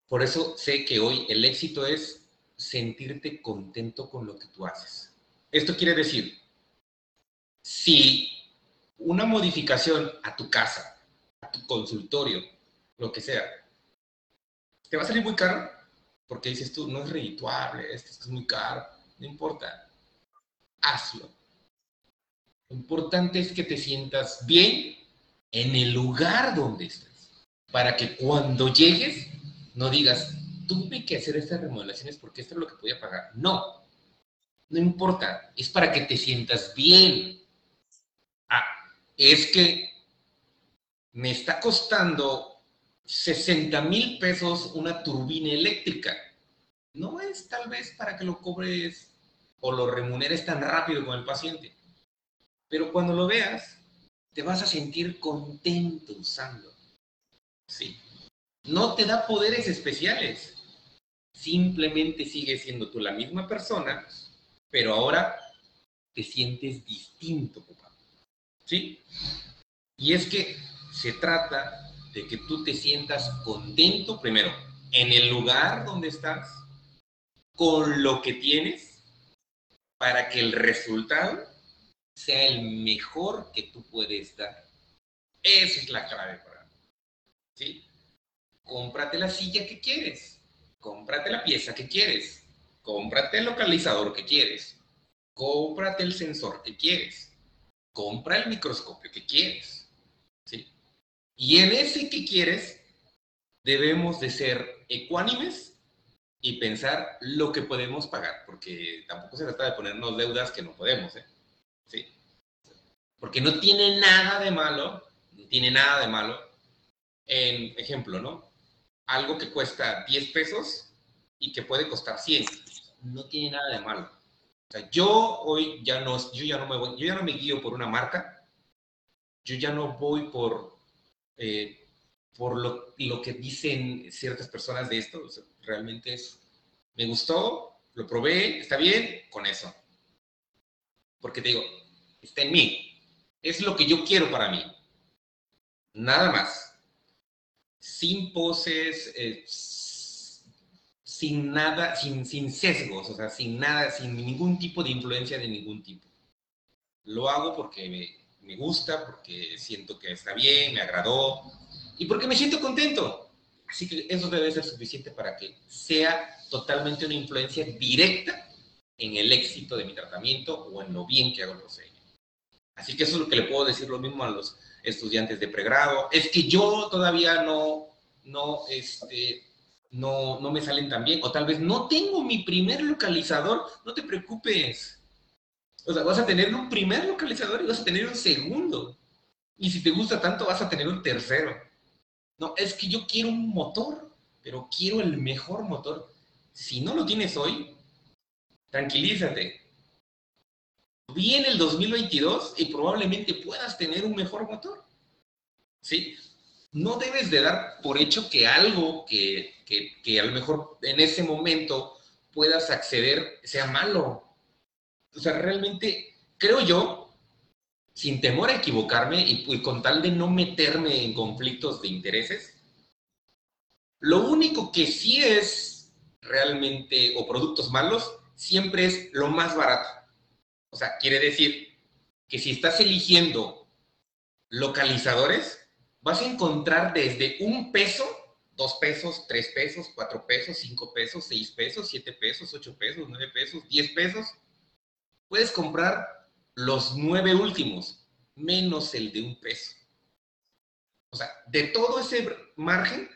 por eso sé que hoy el éxito es sentirte contento con lo que tú haces. Esto quiere decir, si una modificación a tu casa, a tu consultorio, lo que sea, te va a salir muy caro, porque dices tú, no es redituable, esto es muy caro, no importa, hazlo. Lo importante es que te sientas bien en el lugar donde estés, para que cuando llegues no digas, tuve que hacer estas remodelaciones porque esto es lo que podía pagar. No, no importa, es para que te sientas bien. Es que me está costando 60 mil pesos una turbina eléctrica. no es tal vez para que lo cobres o lo remuneres tan rápido con el paciente. Pero cuando lo veas, te vas a sentir contento usando. Sí. No te da poderes especiales. Simplemente sigues siendo tú la misma persona, pero ahora te sientes distinto. ¿Sí? Y es que se trata de que tú te sientas contento, primero, en el lugar donde estás, con lo que tienes, para que el resultado sea el mejor que tú puedes dar. Esa es la clave para mí. ¿Sí? Cómprate la silla que quieres, cómprate la pieza que quieres, cómprate el localizador que quieres, cómprate el sensor que quieres, compra el microscopio que quieres. ¿Sí? Y en ese que quieres, debemos de ser ecuánimes y pensar lo que podemos pagar, porque tampoco se trata de ponernos deudas que no podemos, ¿eh? ¿Sí? Porque no tiene nada de malo, no tiene nada de malo, en ejemplo, ¿no? Algo que cuesta 10 pesos y que puede costar 100, no tiene nada de malo. Yo hoy ya no, yo ya no me voy, yo ya no me guío por una marca, yo ya no voy por, eh, por lo, lo, que dicen ciertas personas de esto. realmente es, me gustó, lo probé, está bien, con eso. Porque te digo, está en mí. Es lo que yo quiero para mí. Nada más. Sin poses, eh, sin nada, sin, sin sesgos, o sea, sin nada, sin ningún tipo de influencia de ningún tipo. Lo hago porque me, me gusta, porque siento que está bien, me agradó y porque me siento contento. Así que eso debe ser suficiente para que sea totalmente una influencia directa en el éxito de mi tratamiento o en lo bien que hago el procedimiento. Así que eso es lo que le puedo decir lo mismo a los estudiantes de pregrado. Es que yo todavía no, no, este, no, no me salen tan bien. O tal vez no tengo mi primer localizador. No te preocupes. O sea, vas a tener un primer localizador y vas a tener un segundo. Y si te gusta tanto, vas a tener un tercero. No, es que yo quiero un motor, pero quiero el mejor motor. Si no lo tienes hoy, tranquilízate. Viene el 2022 y probablemente puedas tener un mejor motor. ¿Sí? No debes de dar por hecho que algo que, a lo mejor en ese momento puedas acceder sea malo. O sea, realmente creo yo, sin temor a equivocarme y, con tal de no meterme en conflictos de intereses, lo único que sí es realmente, o productos malos, siempre es lo más barato. O sea, quiere decir que si estás eligiendo localizadores, vas a encontrar desde un peso, dos pesos, tres pesos, cuatro pesos, cinco pesos, seis pesos, siete pesos, ocho pesos, nueve pesos, diez pesos. Puedes comprar los nueve últimos, menos el de un peso. O sea, de todo ese margen,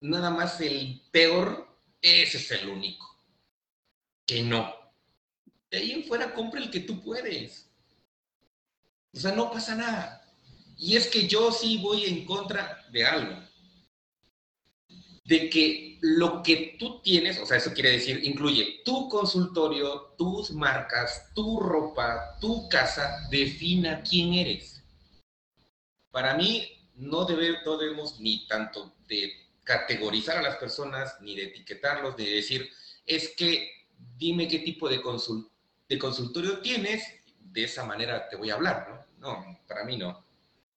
nada más el peor, ese es el único. Que no. De ahí en fuera compra el que tú puedes. O sea, no pasa nada. Y es que yo sí voy en contra de algo. De que lo que tú tienes, o sea, eso quiere decir, incluye tu consultorio, tus marcas, tu ropa, tu casa, defina quién eres. Para mí, no, debemos ni tanto de categorizar a las personas, ni de etiquetarlos, ni de decir, es que dime qué tipo de, de consultorio tienes, de esa manera te voy a hablar, ¿no? No, para mí no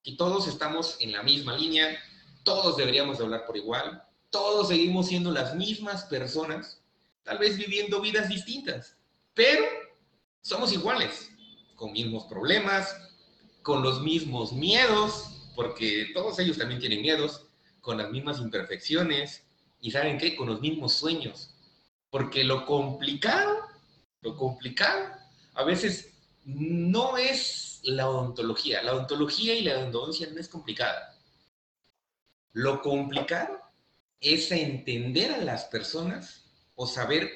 y todos estamos en la misma línea, todos deberíamos de hablar por igual, todos seguimos siendo las mismas personas, tal vez viviendo vidas distintas, pero somos iguales, con mismos problemas, con los mismos miedos, porque todos ellos también tienen miedos, con las mismas imperfecciones y saben qué, con los mismos sueños, porque lo complicado, lo complicado, a veces no es la odontología. La odontología y la endodoncia no es complicada. Lo complicado es entender a las personas o saber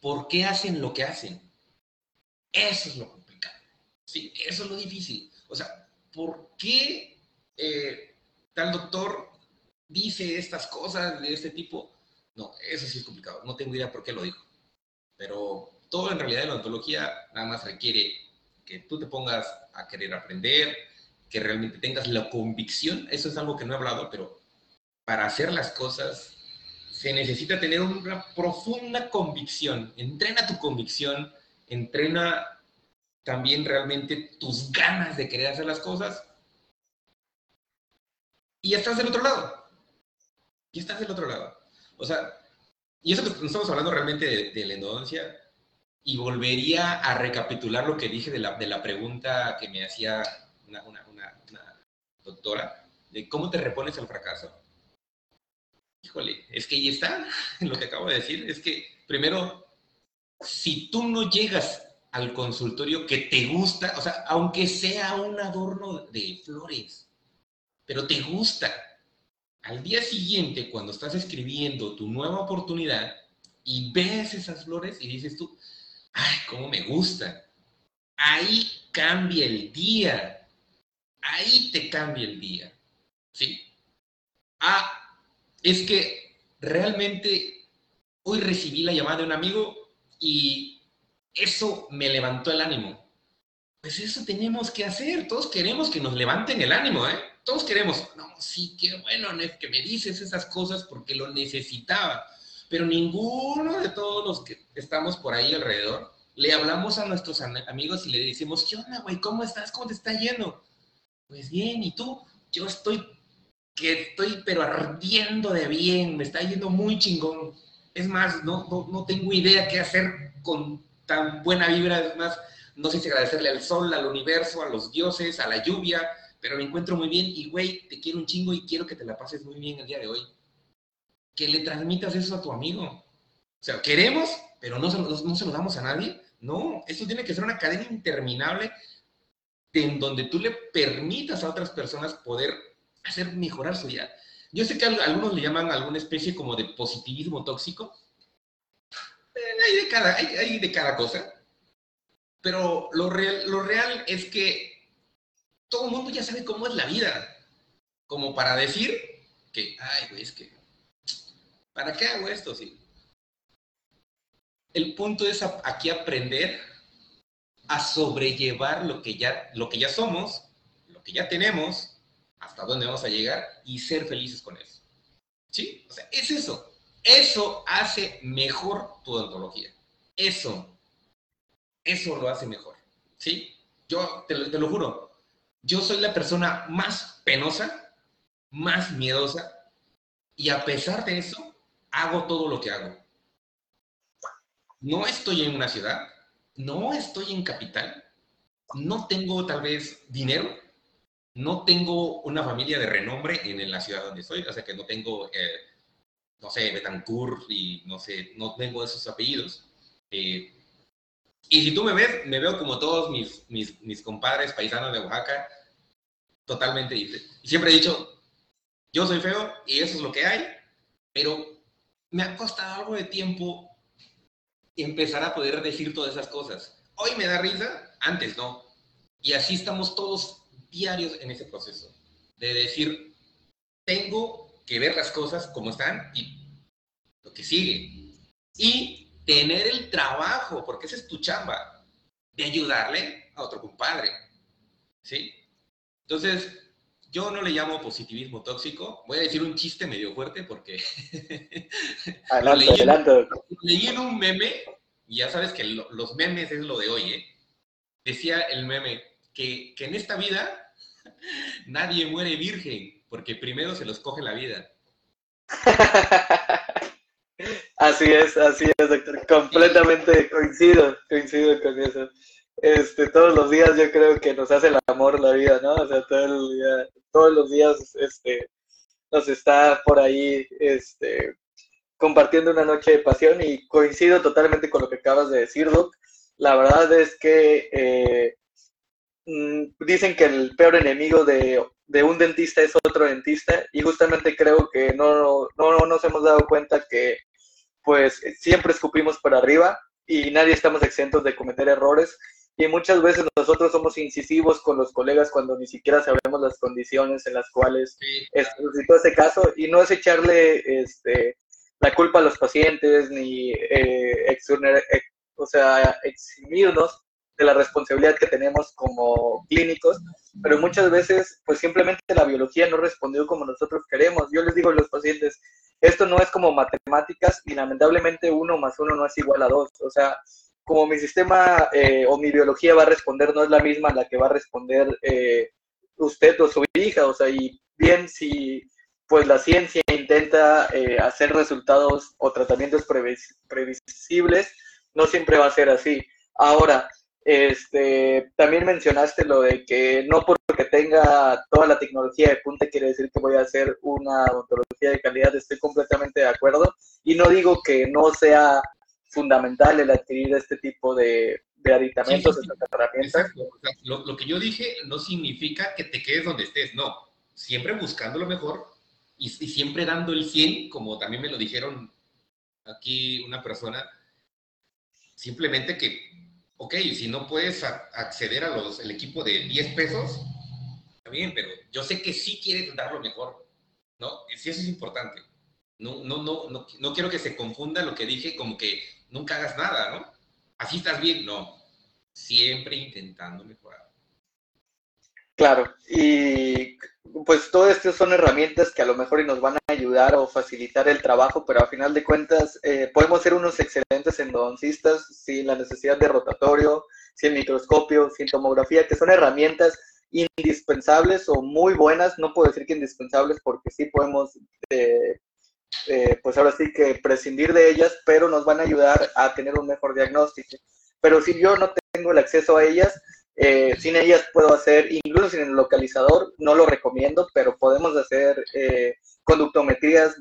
por qué hacen lo que hacen. Eso es lo complicado. Sí, eso es lo difícil. O sea, ¿por qué eh, tal doctor dice estas cosas de este tipo? No, eso sí es complicado. No tengo idea por qué lo dijo. Pero todo en realidad en la ontología nada más requiere que tú te pongas a querer aprender, que realmente tengas la convicción. Eso es algo que no he hablado, pero para hacer las cosas se necesita tener una profunda convicción. Entrena tu convicción, entrena también realmente tus ganas de querer hacer las cosas. Y ya estás del otro lado. Y estás del otro lado. O sea, y eso que estamos hablando realmente de, la endodoncia, y volvería a recapitular lo que dije de la, de la pregunta que me hacía una, una, una, doctora, de cómo te repones al fracaso. Híjole, es que ahí está lo que acabo de decir, es que primero, si tú no llegas al consultorio que te gusta, o sea, aunque sea un adorno de flores, pero te gusta, al día siguiente, cuando estás escribiendo tu nueva oportunidad y ves esas flores y dices tú, ay, cómo me gusta, ahí cambia el día, ahí te cambia el día, ¿sí? Ah, es que realmente hoy recibí la llamada de un amigo y eso me levantó el ánimo. Pues eso tenemos que hacer, todos queremos que nos levanten el ánimo, ¿eh? todos queremos, no, sí, qué bueno, que me dices esas cosas porque lo necesitaba. Pero ninguno de todos los que estamos por ahí alrededor le hablamos a nuestros amigos y le decimos, ¿qué onda, güey? ¿Cómo estás? ¿Cómo te está yendo? Pues bien, ¿y tú? Yo estoy, que estoy, pero ardiendo de bien, me está yendo muy chingón. Es más, no, no, no tengo idea qué hacer con tan buena vibra. Es más, no sé si agradecerle al sol, al universo, a los dioses, a la lluvia, pero me encuentro muy bien y, güey, te quiero un chingo y quiero que te la pases muy bien el día de hoy. Que le transmitas eso a tu amigo. O sea, queremos, pero no se lo, no se lo damos a nadie. No, esto tiene que ser una cadena interminable en donde tú le permitas a otras personas poder hacer mejorar su vida. Yo sé que algunos le llaman alguna especie como de positivismo tóxico. Eh, hay, de cada, hay, de cada cosa. Pero lo real, lo real es que todo el mundo ya sabe cómo es la vida. Como para decir que, ay, güey, es que, ¿para qué hago esto? Sí. El punto es aquí aprender a sobrellevar lo que, ya, lo que ya somos, lo que ya tenemos, hasta dónde vamos a llegar y ser felices con eso. ¿Sí? O sea, es eso. Eso hace mejor tu odontología. Eso. Eso lo hace mejor. ¿Sí? Yo te te lo juro yo soy la persona más penosa, más miedosa, y a pesar de eso, hago todo lo que hago. No estoy en una ciudad, no estoy en capital, no tengo tal vez dinero, no tengo una familia de renombre en, la ciudad donde estoy, o sea que no tengo, eh, no sé, Betancourt y no sé, no tengo esos apellidos. Eh, y si tú me ves, me veo como todos mis, mis, mis compadres paisanos de Oaxaca, totalmente Y siempre he dicho, yo soy feo y eso es lo que hay, pero me ha costado algo de tiempo empezar a poder decir todas esas cosas. Hoy me da risa, antes no. Y así estamos todos diarios en ese proceso de decir, tengo que ver las cosas como están y lo que sigue. Y tener el trabajo, porque esa es tu chamba, de ayudarle a otro compadre. ¿Sí? Entonces, yo no le llamo positivismo tóxico. Voy a decir un chiste medio fuerte porque. adelante, leí, adelante. Leí en un meme, y ya sabes que los memes es lo de hoy, ¿eh? Decía el meme que, que en esta vida nadie muere virgen, porque primero se los coge la vida. Así es, así es, doctor. Completamente coincido, coincido con eso. Este, todos los días yo creo que nos hace el amor la vida, ¿no? O sea, todo el día, todos los días, este, nos está por ahí, este, compartiendo una noche de pasión y coincido totalmente con lo que acabas de decir, Doc. La verdad es que eh, mm, dicen que el peor enemigo de, de, un dentista es otro dentista y justamente creo que no, no, no nos hemos dado cuenta que pues siempre escupimos para arriba y nadie estamos exentos de cometer errores. Y muchas veces nosotros somos incisivos con los colegas cuando ni siquiera sabemos las condiciones en las cuales sí, se ese caso. Y no es echarle este, la culpa a los pacientes ni eh, o sea, eximirnos de la responsabilidad que tenemos como clínicos, pero muchas veces pues simplemente la biología no respondió como nosotros queremos. Yo les digo a los pacientes, esto no es como matemáticas y lamentablemente uno más uno no es igual a dos. O sea, como mi sistema eh, o mi biología va a responder no es la misma a la que va a responder eh, usted o su hija. O sea, y bien si pues la ciencia intenta eh, hacer resultados o tratamientos previsibles, no siempre va a ser así. Ahora, este, también mencionaste lo de que no porque tenga toda la tecnología de punta quiere decir que voy a hacer una odontología de calidad. Estoy completamente de acuerdo. Y no digo que no sea fundamental el adquirir este tipo de, aditamentos, de herramientas. lo, lo, que yo dije no significa que te quedes donde estés, no. Siempre buscando lo mejor y, y siempre dando el 100, como también me lo dijeron aquí una persona. Simplemente que ok, si no puedes acceder a los, el equipo de 10 pesos, está bien, pero yo sé que sí quieres dar lo mejor, ¿no? Sí, eso es importante. No, no, no, no, no quiero que se confunda lo que dije como que nunca hagas nada, ¿no? Así estás bien, no. Siempre intentando mejorar. Claro, y pues todo esto son herramientas que a lo mejor nos van a ayudar o facilitar el trabajo, pero a final de cuentas eh, podemos ser unos excelentes endodoncistas sin la necesidad de rotatorio, sin microscopio, sin tomografía, que son herramientas indispensables o muy buenas, no puedo decir que indispensables porque sí podemos, eh, eh, pues ahora sí que prescindir de ellas, pero nos van a ayudar a tener un mejor diagnóstico. Pero si yo no tengo el acceso a ellas, eh, sin ellas puedo hacer, incluso sin el localizador, no lo recomiendo, pero podemos hacer eh, conductometrías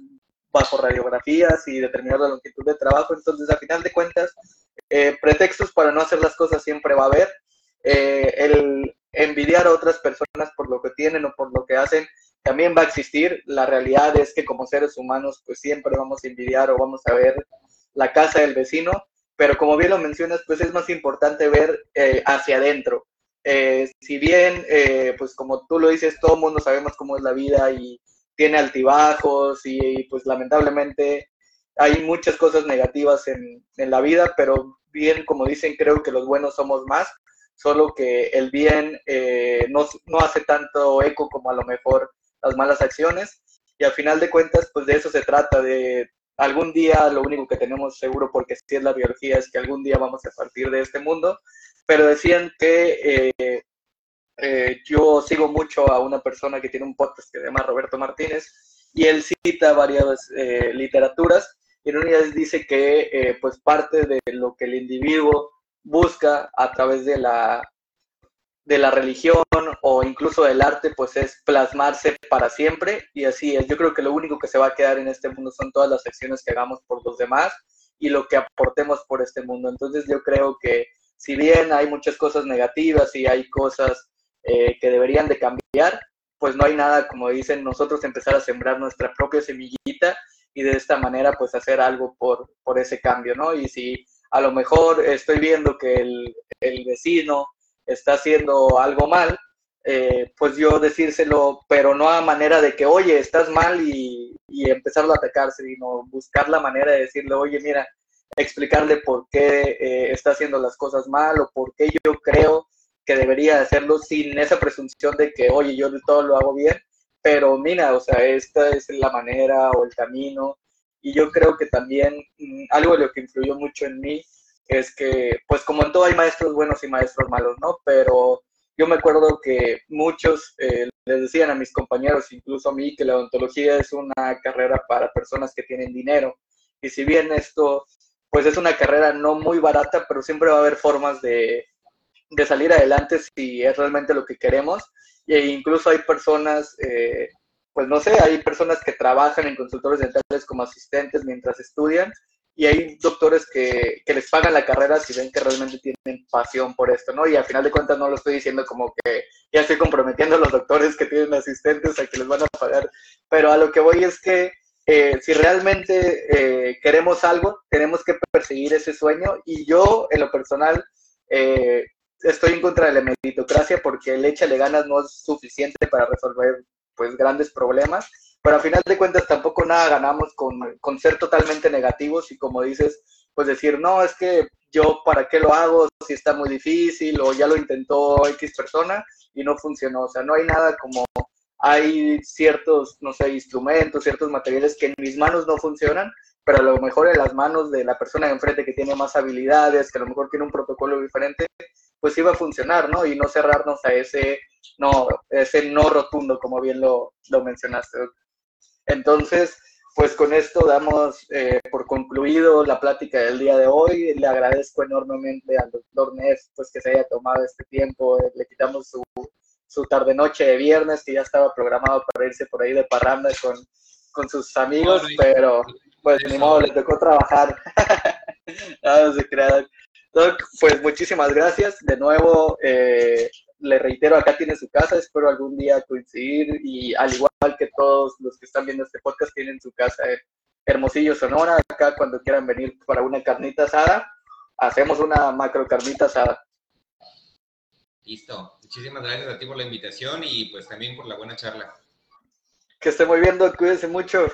bajo radiografías y determinar la longitud de trabajo. Entonces, a final de cuentas, eh, pretextos para no hacer las cosas siempre va a haber. el envidiar a otras personas por lo que tienen o por lo que hacen también va a existir. La realidad es que como seres humanos, pues siempre vamos a envidiar o vamos a ver la casa del vecino pero como bien lo mencionas, pues es más importante ver eh, hacia adentro. Eh, si bien, eh, pues como tú lo dices, todo el mundo sabemos cómo es la vida y tiene altibajos y pues lamentablemente hay muchas cosas negativas en, en la vida, pero bien, como dicen, creo que los buenos somos más, solo que el bien no, no hace tanto eco como a lo mejor las malas acciones. Y al final de cuentas, pues de eso se trata, de algún día lo único que tenemos seguro, porque si es la biología, es que algún día vamos a partir de este mundo, pero decían que eh, eh, yo sigo mucho a una persona que tiene un podcast que se llama Roberto Martínez y él cita varias eh, literaturas y en una dice que pues parte de lo que el individuo busca a través de la de la religión o incluso del arte, pues es plasmarse para siempre y así es. Yo creo que lo único que se va a quedar en este mundo son todas las acciones que hagamos por los demás y lo que aportemos por este mundo. Entonces yo creo que si bien hay muchas cosas negativas y hay cosas eh, que deberían de cambiar, pues no hay nada, como dicen, nosotros empezar a sembrar nuestra propia semillita y de esta manera pues hacer algo por, por ese cambio, ¿no? Y si a lo mejor estoy viendo que el, el vecino está haciendo algo mal, eh, pues yo decírselo, pero no a manera de que, oye, estás mal y, y empezarlo a atacar, sino buscar la manera de decirle, oye, mira, explicarle por qué eh, está haciendo las cosas mal o por qué yo creo que debería hacerlo sin esa presunción de que, oye, yo todo lo hago bien, pero mira, o sea, esta es la manera o el camino. Y yo creo que también mm, algo de lo que influyó mucho en mí es que, pues como en todo hay maestros buenos y maestros malos, ¿no? Pero yo me acuerdo que muchos eh, les decían a mis compañeros, incluso a mí, que la odontología es una carrera para personas que tienen dinero. Y si bien esto, pues es una carrera no muy barata, pero siempre va a haber formas de, de salir adelante si es realmente lo que queremos. E incluso hay personas, eh, pues no sé, hay personas que trabajan en consultores dentales como asistentes mientras estudian y hay doctores que, que, les pagan la carrera si ven que realmente tienen pasión por esto, ¿no? Y al final de cuentas no lo estoy diciendo como que ya estoy comprometiendo a los doctores que tienen asistentes a que les van a pagar, pero a lo que voy es que eh, si realmente eh, queremos algo, tenemos que perseguir ese sueño y yo en lo personal eh, estoy en contra de la meritocracia porque el échale ganas no es suficiente para resolver pues grandes problemas pero a final de cuentas tampoco nada ganamos con, ser totalmente negativos y como dices, pues decir, no, es que yo para qué lo hago si está muy difícil o ya lo intentó X persona y no funcionó. O sea, no hay nada como hay ciertos, no sé, instrumentos, ciertos materiales que en mis manos no funcionan, pero a lo mejor en las manos de la persona de enfrente que tiene más habilidades, que a lo mejor tiene un protocolo diferente, pues iba a funcionar, ¿no? Y no cerrarnos a ese no, ese no rotundo, como bien lo, lo mencionaste. Entonces, pues con esto damos eh, por concluido la plática del día de hoy. Le agradezco enormemente al doctor Neff pues, que se haya tomado este tiempo. Le quitamos su, su tarde-noche de viernes, que ya estaba programado para irse por ahí de parranda con, con sus amigos, pero pues ni modo, le tocó trabajar. no, se Doc, pues muchísimas gracias. De nuevo, eh, le reitero, acá tiene su casa, espero algún día coincidir y al igual que todos los que están viendo este podcast tienen su casa en Hermosillo, Sonora, acá cuando quieran venir para una carnita asada, hacemos una macro carnita asada. Listo. Muchísimas gracias a ti por la invitación y pues también por la buena charla. Que esté muy bien, Doc. Cuídense mucho.